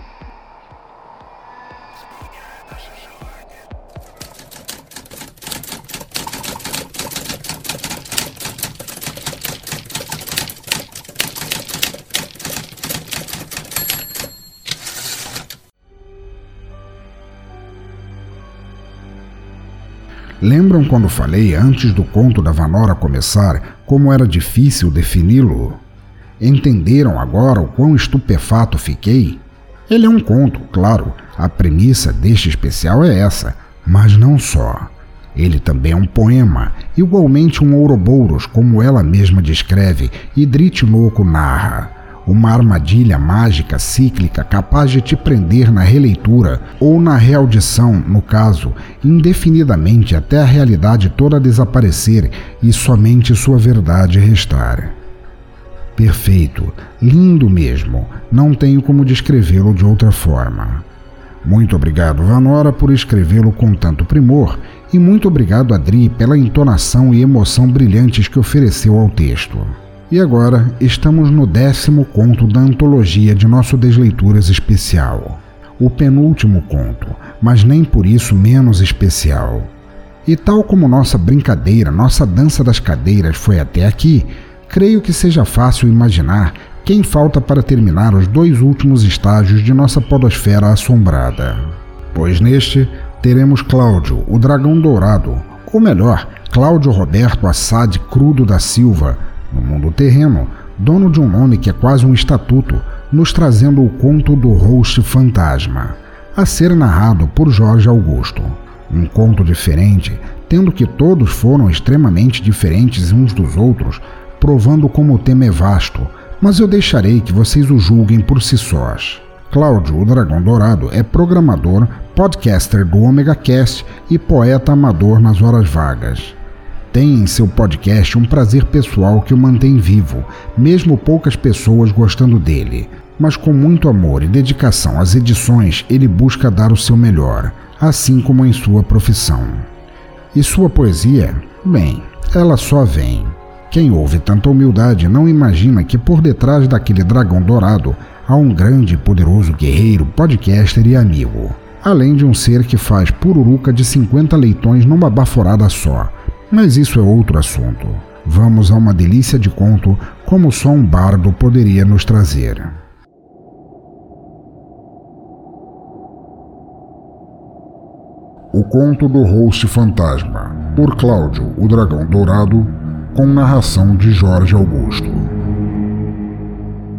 Speaker 1: Lembram quando falei antes do conto da Vanora começar como era difícil defini-lo? Entenderam agora o quão estupefato fiquei? Ele é um conto, claro, a premissa deste especial é essa, mas não só. Ele também é um poema, igualmente um Ouroboros, como ela mesma descreve e Drit Louco narra uma armadilha mágica cíclica capaz de te prender na releitura ou na reaudição, no caso, indefinidamente até a realidade toda desaparecer e somente sua verdade restar. Perfeito, lindo mesmo, não tenho como descrevê-lo de outra forma. Muito obrigado, Vanora, por escrevê-lo com tanto primor, e muito obrigado, Adri, pela entonação e emoção brilhantes que ofereceu ao texto. E agora estamos no décimo conto da antologia de nosso Desleituras Especial. O penúltimo conto, mas nem por isso menos especial. E tal como nossa brincadeira, nossa dança das cadeiras foi até aqui, creio que seja fácil imaginar quem falta para terminar os dois últimos estágios de nossa podosfera assombrada. Pois neste teremos Cláudio, o dragão dourado, ou melhor, Cláudio Roberto Assad Crudo da Silva, no mundo terreno, dono de um nome que é quase um estatuto, nos trazendo o conto do host fantasma, a ser narrado por Jorge Augusto. Um conto diferente, tendo que todos foram extremamente diferentes uns dos outros, provando como o tema é vasto, mas eu deixarei que vocês o julguem por si sós. Cláudio, o Dragão Dourado, é programador, podcaster do Omega Cast e poeta amador nas horas vagas tem em seu podcast um prazer pessoal que o mantém vivo, mesmo poucas pessoas gostando dele. Mas com muito amor e dedicação às edições, ele busca dar o seu melhor, assim como em sua profissão. E sua poesia? Bem, ela só vem. Quem ouve tanta humildade não imagina que por detrás daquele dragão dourado há um grande e poderoso guerreiro, podcaster e amigo. Além de um ser que faz pururuca de 50 leitões numa baforada só mas isso é outro assunto. Vamos a uma delícia de conto como só um bardo poderia nos trazer. O Conto do Host Fantasma, por Cláudio, o Dragão Dourado, com narração de Jorge Augusto.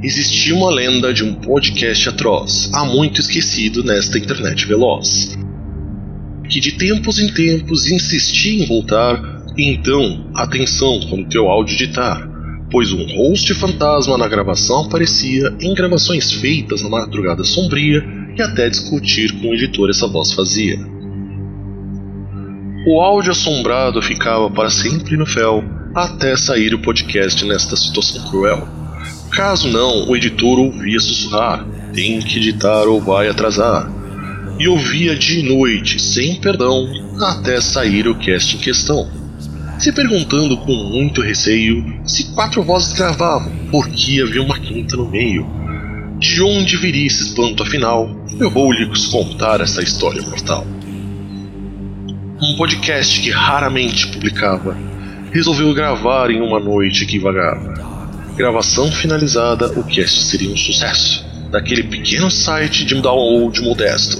Speaker 14: existia uma lenda de um podcast atroz, há muito esquecido nesta internet veloz, que de tempos em tempos insistia em voltar, então, atenção quando teu áudio editar, pois um host fantasma na gravação aparecia em gravações feitas na madrugada sombria e até discutir com o editor essa voz fazia. O áudio assombrado ficava para sempre no fel, até sair o podcast nesta situação cruel. Caso não, o editor ouvia sussurrar: tem que editar ou vai atrasar. E ouvia de noite, sem perdão, até sair o cast em questão. Se perguntando com muito receio se quatro vozes gravavam, porque havia uma quinta no meio. De onde viria esse espanto afinal? Eu vou lhes contar essa história mortal. Um podcast que raramente publicava resolveu gravar em uma noite que vagava. Gravação finalizada, o cast seria um sucesso. Daquele pequeno site de download modesto.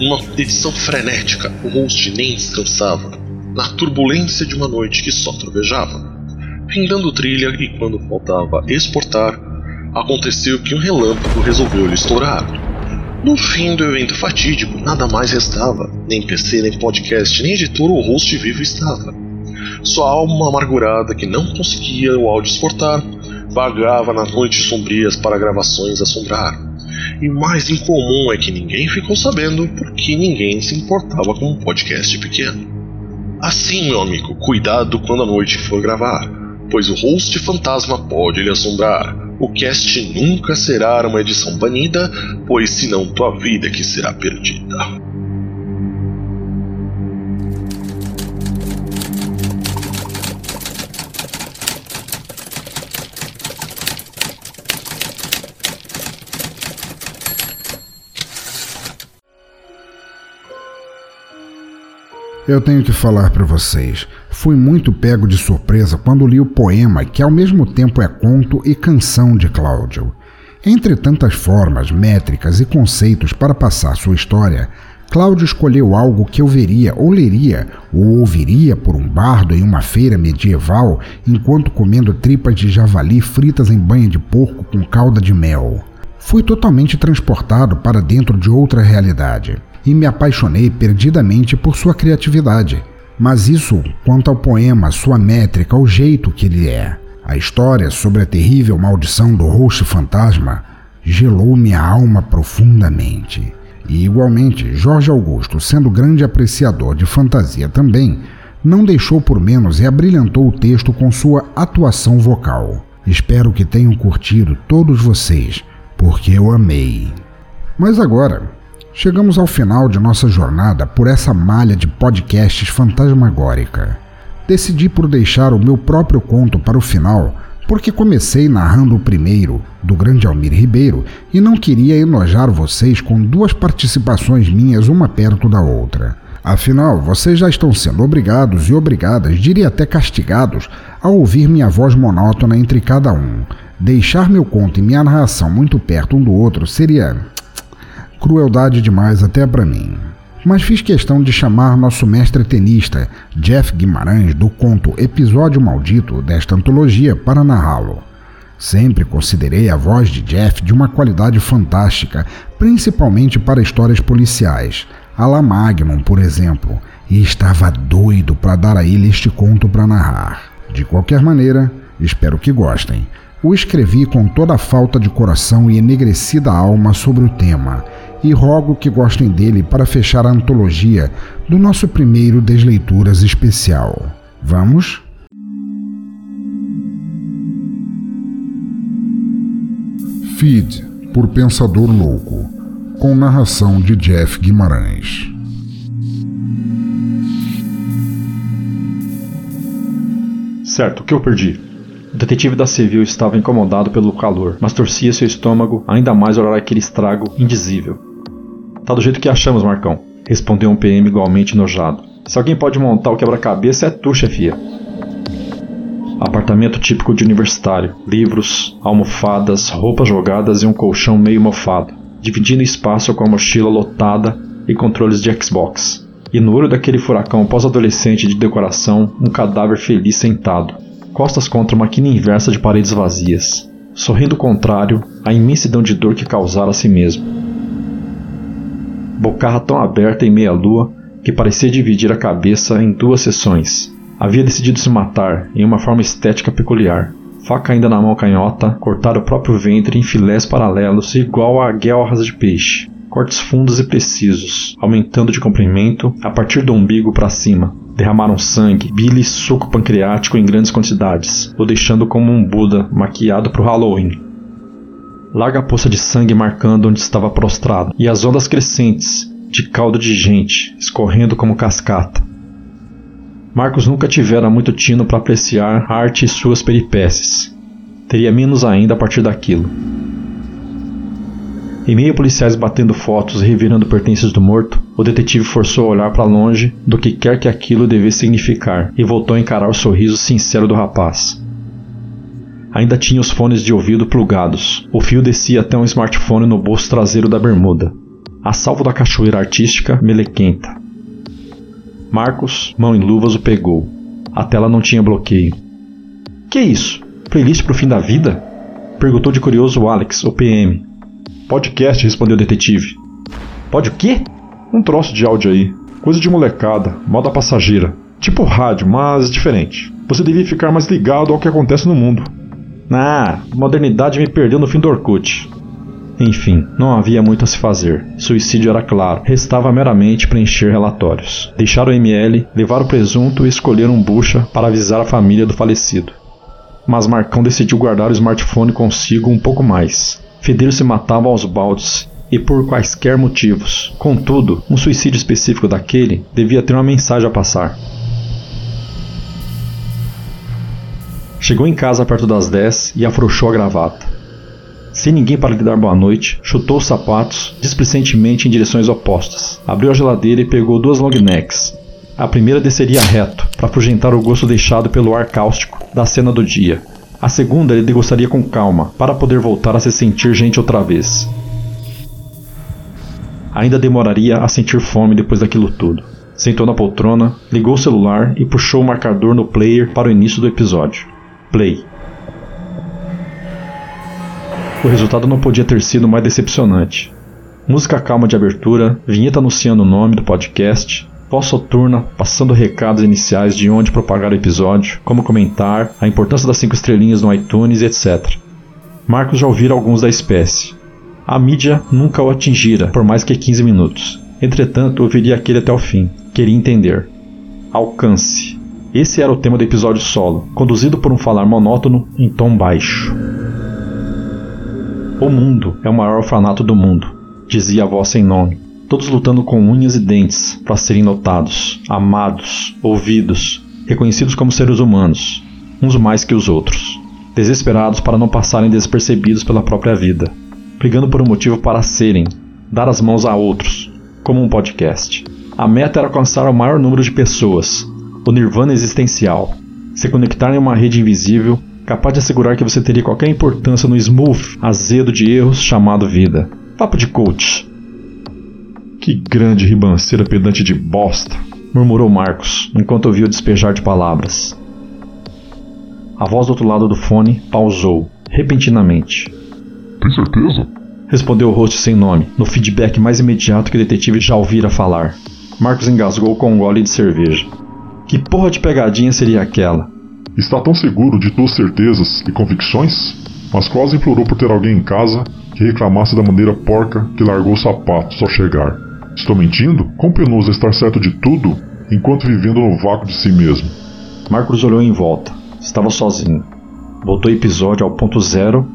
Speaker 14: Uma edição frenética, o host nem descansava, na turbulência de uma noite que só trovejava. Findando trilha e quando faltava exportar, aconteceu que um relâmpago resolveu lhe estourar. No fim do evento fatídico, nada mais restava, nem PC, nem podcast, nem editor ou host vivo estava. Sua alma amargurada que não conseguia o áudio exportar, vagava nas noites sombrias para gravações assombrar. E mais incomum é que ninguém ficou sabendo porque ninguém se importava com um podcast pequeno. Assim, meu amigo, cuidado quando a noite for gravar, pois o host fantasma pode lhe assombrar. O cast nunca será uma edição banida, pois senão tua vida que será perdida.
Speaker 1: Eu tenho que falar para vocês. Fui muito pego de surpresa quando li o poema que ao mesmo tempo é conto e canção de Cláudio. Entre tantas formas, métricas e conceitos para passar sua história, Cláudio escolheu algo que eu veria ou leria ou ouviria por um bardo em uma feira medieval enquanto comendo tripas de javali fritas em banha de porco com calda de mel. Fui totalmente transportado para dentro de outra realidade e me apaixonei perdidamente por sua criatividade. Mas isso quanto ao poema, sua métrica, o jeito que ele é. A história sobre a terrível maldição do rosto fantasma gelou minha alma profundamente. E igualmente, Jorge Augusto, sendo grande apreciador de fantasia também, não deixou por menos e abrilhantou o texto com sua atuação vocal. Espero que tenham curtido todos vocês, porque eu amei. Mas agora, Chegamos ao final de nossa jornada por essa malha de podcasts fantasmagórica. Decidi por deixar o meu próprio conto para o final, porque comecei narrando o primeiro, do grande Almir Ribeiro, e não queria enojar vocês com duas participações minhas uma perto da outra. Afinal, vocês já estão sendo obrigados e obrigadas, diria até castigados, a ouvir minha voz monótona entre cada um. Deixar meu conto e minha narração muito perto um do outro seria crueldade demais até para mim. Mas fiz questão de chamar nosso mestre tenista, Jeff Guimarães, do conto Episódio Maldito desta antologia para narrá-lo. Sempre considerei a voz de Jeff de uma qualidade fantástica, principalmente para histórias policiais, a la Magnum, por exemplo, e estava doido para dar a ele este conto para narrar. De qualquer maneira, espero que gostem. O escrevi com toda a falta de coração e enegrecida alma sobre o tema, e rogo que gostem dele para fechar a antologia do nosso primeiro Desleituras especial. Vamos? Feed por Pensador Louco, com narração de Jeff Guimarães.
Speaker 15: Certo, o que eu perdi? O detetive da Civil estava incomodado pelo calor, mas torcia seu estômago ainda mais ao olhar aquele estrago indizível. Tá do jeito que achamos, Marcão, respondeu um PM igualmente enojado. Se alguém pode montar o quebra-cabeça é tu, chefia. Apartamento típico de universitário. Livros, almofadas, roupas jogadas e um colchão meio mofado, dividindo espaço com a mochila lotada e controles de Xbox. E no olho daquele furacão pós-adolescente de decoração, um cadáver feliz sentado, costas contra uma quina inversa de paredes vazias. sorrindo contrário à imensidão de dor que causara a si mesmo. Bocarra tão aberta em meia-lua que parecia dividir a cabeça em duas seções. Havia decidido se matar em uma forma estética peculiar. Faca ainda na mão canhota, cortar o próprio ventre em filés paralelos igual a guelras de peixe. Cortes fundos e precisos, aumentando de comprimento a partir do umbigo para cima. Derramaram sangue, bile e suco pancreático em grandes quantidades, o deixando como um Buda maquiado para o Halloween. Larga poça de sangue marcando onde estava prostrado, e as ondas crescentes, de caldo de gente, escorrendo como cascata. Marcos nunca tivera muito tino para apreciar a arte e suas peripécias. Teria menos ainda a partir daquilo. Em meio a policiais batendo fotos e revirando pertences do morto, o detetive forçou a olhar para longe do que quer que aquilo devesse significar e voltou a encarar o sorriso sincero do rapaz. Ainda tinha os fones de ouvido plugados. O fio descia até um smartphone no bolso traseiro da bermuda. A salvo da cachoeira artística melequenta. Marcos, mão em luvas, o pegou. A tela não tinha bloqueio. Que isso? Playlist pro fim da vida? Perguntou de curioso Alex, o PM.
Speaker 16: Podcast, respondeu o detetive.
Speaker 15: Pode o quê?
Speaker 16: Um troço de áudio aí. Coisa de molecada, moda passageira. Tipo rádio, mas diferente. Você devia ficar mais ligado ao que acontece no mundo.
Speaker 15: Ah, modernidade me perdeu no fim do Orkut. Enfim, não havia muito a se fazer. Suicídio era claro, restava meramente preencher relatórios. Deixar o ML, levar o presunto e escolher um bucha para avisar a família do falecido. Mas Marcão decidiu guardar o smartphone consigo um pouco mais. Fedeiro se matava aos baldes e por quaisquer motivos. Contudo, um suicídio específico daquele devia ter uma mensagem a passar. Chegou em casa perto das 10 e afrouxou a gravata. Sem ninguém para lhe dar boa noite, chutou os sapatos displicentemente em direções opostas. Abriu a geladeira e pegou duas long necks. A primeira desceria reto, para afugentar o gosto deixado pelo ar cáustico da cena do dia. A segunda ele degustaria com calma, para poder voltar a se sentir gente outra vez. Ainda demoraria a sentir fome depois daquilo tudo. Sentou na poltrona, ligou o celular e puxou o marcador no player para o início do episódio. Play. O resultado não podia ter sido mais decepcionante. Música calma de abertura, vinheta anunciando o nome do podcast, voz soturna passando recados iniciais de onde propagar o episódio, como comentar, a importância das cinco estrelinhas no iTunes, etc. Marcos já ouvira alguns da espécie. A mídia nunca o atingira por mais que 15 minutos. Entretanto, ouviria aquele até o fim. Queria entender. Alcance. Esse era o tema do episódio solo, conduzido por um falar monótono em tom baixo. O mundo é o maior orfanato do mundo, dizia a voz sem nome. Todos lutando com unhas e dentes para serem notados, amados, ouvidos, reconhecidos como seres humanos, uns mais que os outros. Desesperados para não passarem despercebidos pela própria vida, brigando por um motivo para serem, dar as mãos a outros, como um podcast. A meta era alcançar o maior número de pessoas, o nirvana existencial, se conectar em uma rede invisível capaz de assegurar que você teria qualquer importância no smooth azedo de erros chamado vida. Papo de coach.
Speaker 16: Que grande ribanceira pedante de bosta, murmurou Marcos, enquanto ouvia o despejar de palavras.
Speaker 15: A voz do outro lado do fone pausou, repentinamente.
Speaker 16: Tem certeza?
Speaker 15: Respondeu o host sem nome, no feedback mais imediato que o detetive já ouvira falar. Marcos engasgou com um gole de cerveja. Que porra de pegadinha seria aquela?
Speaker 16: Está tão seguro de tuas certezas e convicções? Mas quase implorou por ter alguém em casa que reclamasse da maneira porca que largou os sapatos ao chegar. Estou mentindo? Quão penoso é estar certo de tudo enquanto vivendo no vácuo de si mesmo.
Speaker 15: Marcos olhou em volta. Estava sozinho. Voltou o episódio ao ponto zero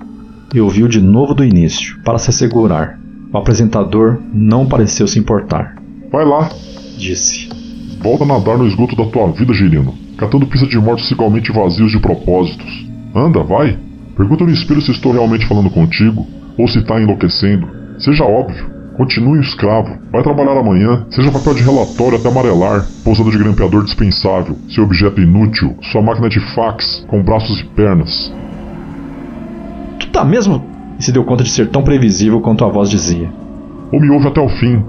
Speaker 15: e ouviu de novo do início, para se assegurar. O apresentador não pareceu se importar.
Speaker 16: Vai lá,
Speaker 15: disse.
Speaker 16: Volta a nadar no esgoto da tua vida, Girino catando pistas de mortos igualmente vazios de propósitos. Anda, vai. Pergunta no espelho se estou realmente falando contigo, ou se está enlouquecendo. Seja óbvio. Continue escravo. Vai trabalhar amanhã, seja papel de relatório até amarelar, pousando de grampeador dispensável, seu objeto inútil, sua máquina de fax, com braços e pernas.
Speaker 15: Tu tá mesmo? E se deu conta de ser tão previsível quanto a voz dizia.
Speaker 16: Ou me ouve até o fim.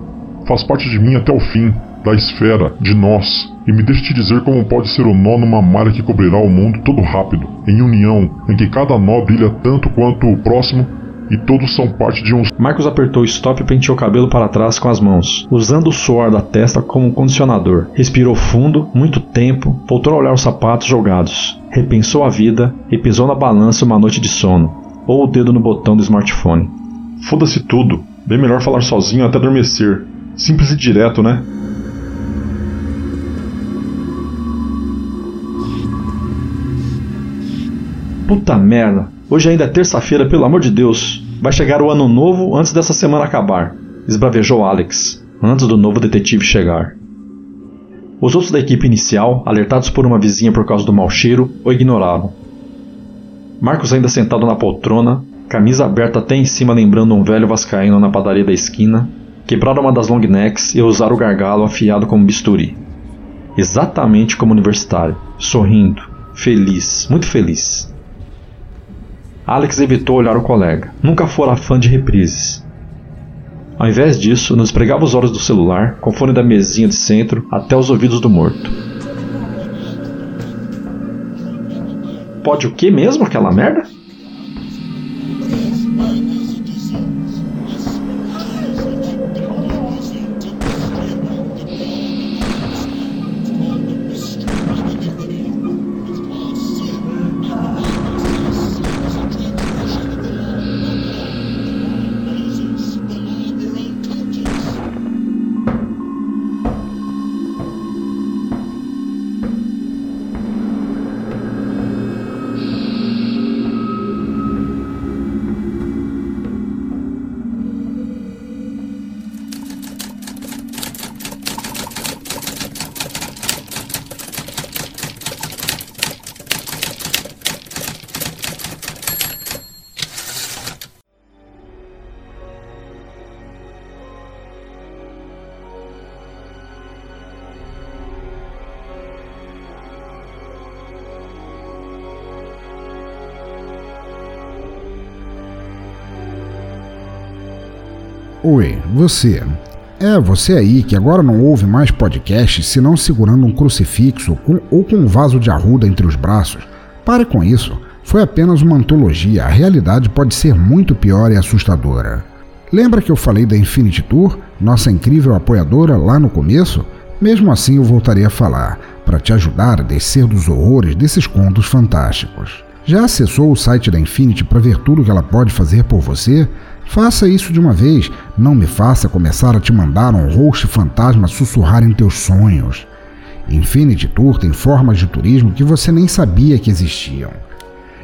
Speaker 16: Faz parte de mim até o fim. Da esfera, de nós. E me deixe te dizer como pode ser o nó numa malha que cobrirá o mundo todo rápido, em união, em que cada nó brilha tanto quanto o próximo e todos são parte de um.
Speaker 15: Marcos apertou o stop e penteou o cabelo para trás com as mãos, usando o suor da testa como um condicionador. Respirou fundo, muito tempo, voltou a olhar os sapatos jogados, repensou a vida e pisou na balança uma noite de sono, ou o dedo no botão do smartphone.
Speaker 16: Foda-se tudo. Bem melhor falar sozinho até adormecer. Simples e direto, né?
Speaker 15: Puta merda. Hoje ainda é terça-feira, pelo amor de Deus. Vai chegar o ano novo antes dessa semana acabar. Esbravejou Alex, antes do novo detetive chegar. Os outros da equipe inicial, alertados por uma vizinha por causa do mau cheiro, o ignoraram. Marcos ainda sentado na poltrona, camisa aberta até em cima lembrando um velho vascaíno na padaria da esquina, quebraram uma das long necks e usaram o gargalo afiado como bisturi. Exatamente como universitário, sorrindo, feliz, muito feliz. Alex evitou olhar o colega. Nunca fora fã de reprises. Ao invés disso, nos pregava os olhos do celular, com fone da mesinha de centro, até os ouvidos do morto. Pode o que mesmo aquela merda?
Speaker 1: Você. É, você aí que agora não ouve mais podcast senão segurando um crucifixo com, ou com um vaso de arruda entre os braços. Pare com isso. Foi apenas uma antologia. A realidade pode ser muito pior e assustadora. Lembra que eu falei da Infinity Tour, nossa incrível apoiadora, lá no começo? Mesmo assim, eu voltaria a falar, para te ajudar a descer dos horrores desses contos fantásticos. Já acessou o site da Infinity para ver tudo que ela pode fazer por você? Faça isso de uma vez. Não me faça começar a te mandar um host fantasma sussurrar em teus sonhos. Infinity Tour tem formas de turismo que você nem sabia que existiam.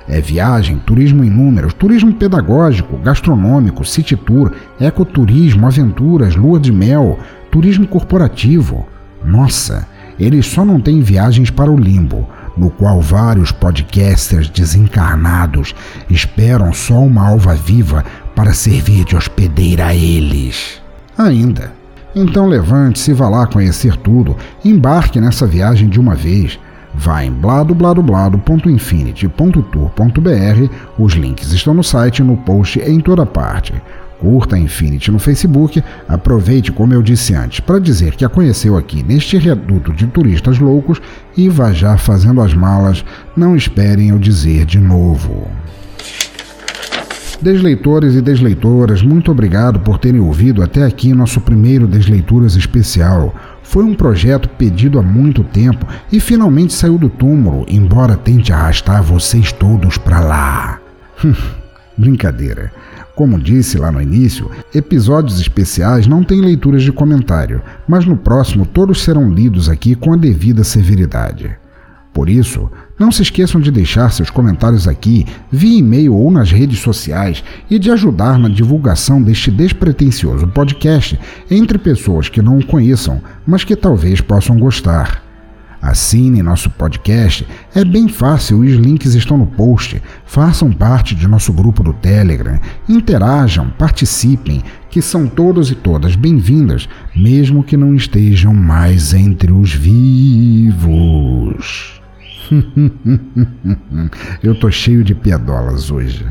Speaker 1: É viagem, turismo em números, turismo pedagógico, gastronômico, city tour, ecoturismo, aventuras, lua de mel, turismo corporativo. Nossa, eles só não têm viagens para o limbo, no qual vários podcasters desencarnados esperam só uma alva viva para servir de hospedeira a eles. Ainda. Então levante-se e vá lá conhecer tudo. Embarque nessa viagem de uma vez. Vá em bladobladoblado.infinity.tour.br. Os links estão no site, no post em toda parte. Curta a Infinity no Facebook. Aproveite, como eu disse antes, para dizer que a conheceu aqui neste reduto de turistas loucos e vá já fazendo as malas. Não esperem eu dizer de novo. Desleitores e desleitoras, muito obrigado por terem ouvido até aqui nosso primeiro Desleituras especial. Foi um projeto pedido há muito tempo e finalmente saiu do túmulo, embora tente arrastar vocês todos para lá. Brincadeira. Como disse lá no início, episódios especiais não têm leituras de comentário, mas no próximo todos serão lidos aqui com a devida severidade. Por isso, não se esqueçam de deixar seus comentários aqui, via e-mail ou nas redes sociais e de ajudar na divulgação deste despretensioso podcast entre pessoas que não o conheçam, mas que talvez possam gostar. Assine nosso podcast, é bem fácil, os links estão no post. Façam parte de nosso grupo do Telegram, interajam, participem, que são todos e todas bem-vindas, mesmo que não estejam mais entre os vivos. [laughs] Eu tô cheio de piadolas hoje.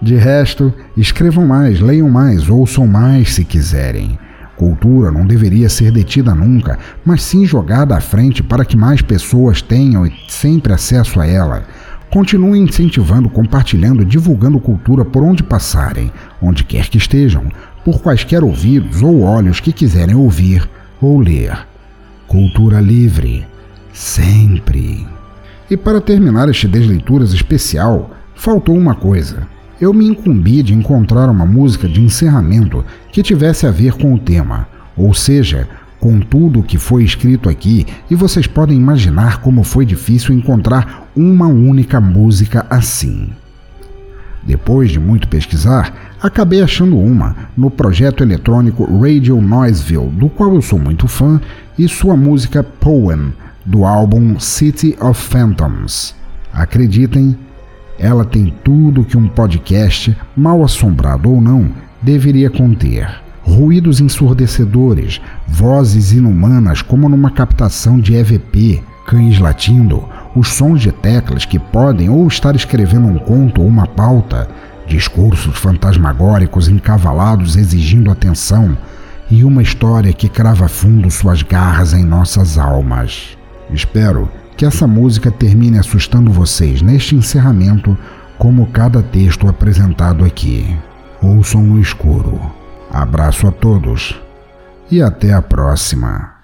Speaker 1: De resto, escrevam mais, leiam mais, ouçam mais se quiserem. Cultura não deveria ser detida nunca, mas sim jogada à frente para que mais pessoas tenham sempre acesso a ela. Continue incentivando, compartilhando divulgando cultura por onde passarem, onde quer que estejam, por quaisquer ouvidos ou olhos que quiserem ouvir ou ler. Cultura livre, sempre. E para terminar este Desleituras especial, faltou uma coisa eu me incumbi de encontrar uma música de encerramento que tivesse a ver com o tema, ou seja, com tudo o que foi escrito aqui, e vocês podem imaginar como foi difícil encontrar uma única música assim. Depois de muito pesquisar, acabei achando uma no projeto eletrônico Radio Noiseville, do qual eu sou muito fã, e sua música Poem, do álbum City of Phantoms. Acreditem, ela tem tudo que um podcast, mal assombrado ou não, deveria conter. Ruídos ensurdecedores, vozes inumanas como numa captação de EVP, cães latindo, os sons de teclas que podem ou estar escrevendo um conto ou uma pauta, discursos fantasmagóricos encavalados exigindo atenção e uma história que crava fundo suas garras em nossas almas. Espero que essa música termine assustando vocês neste encerramento, como cada texto apresentado aqui. Ouçam no escuro. Abraço a todos e até a próxima.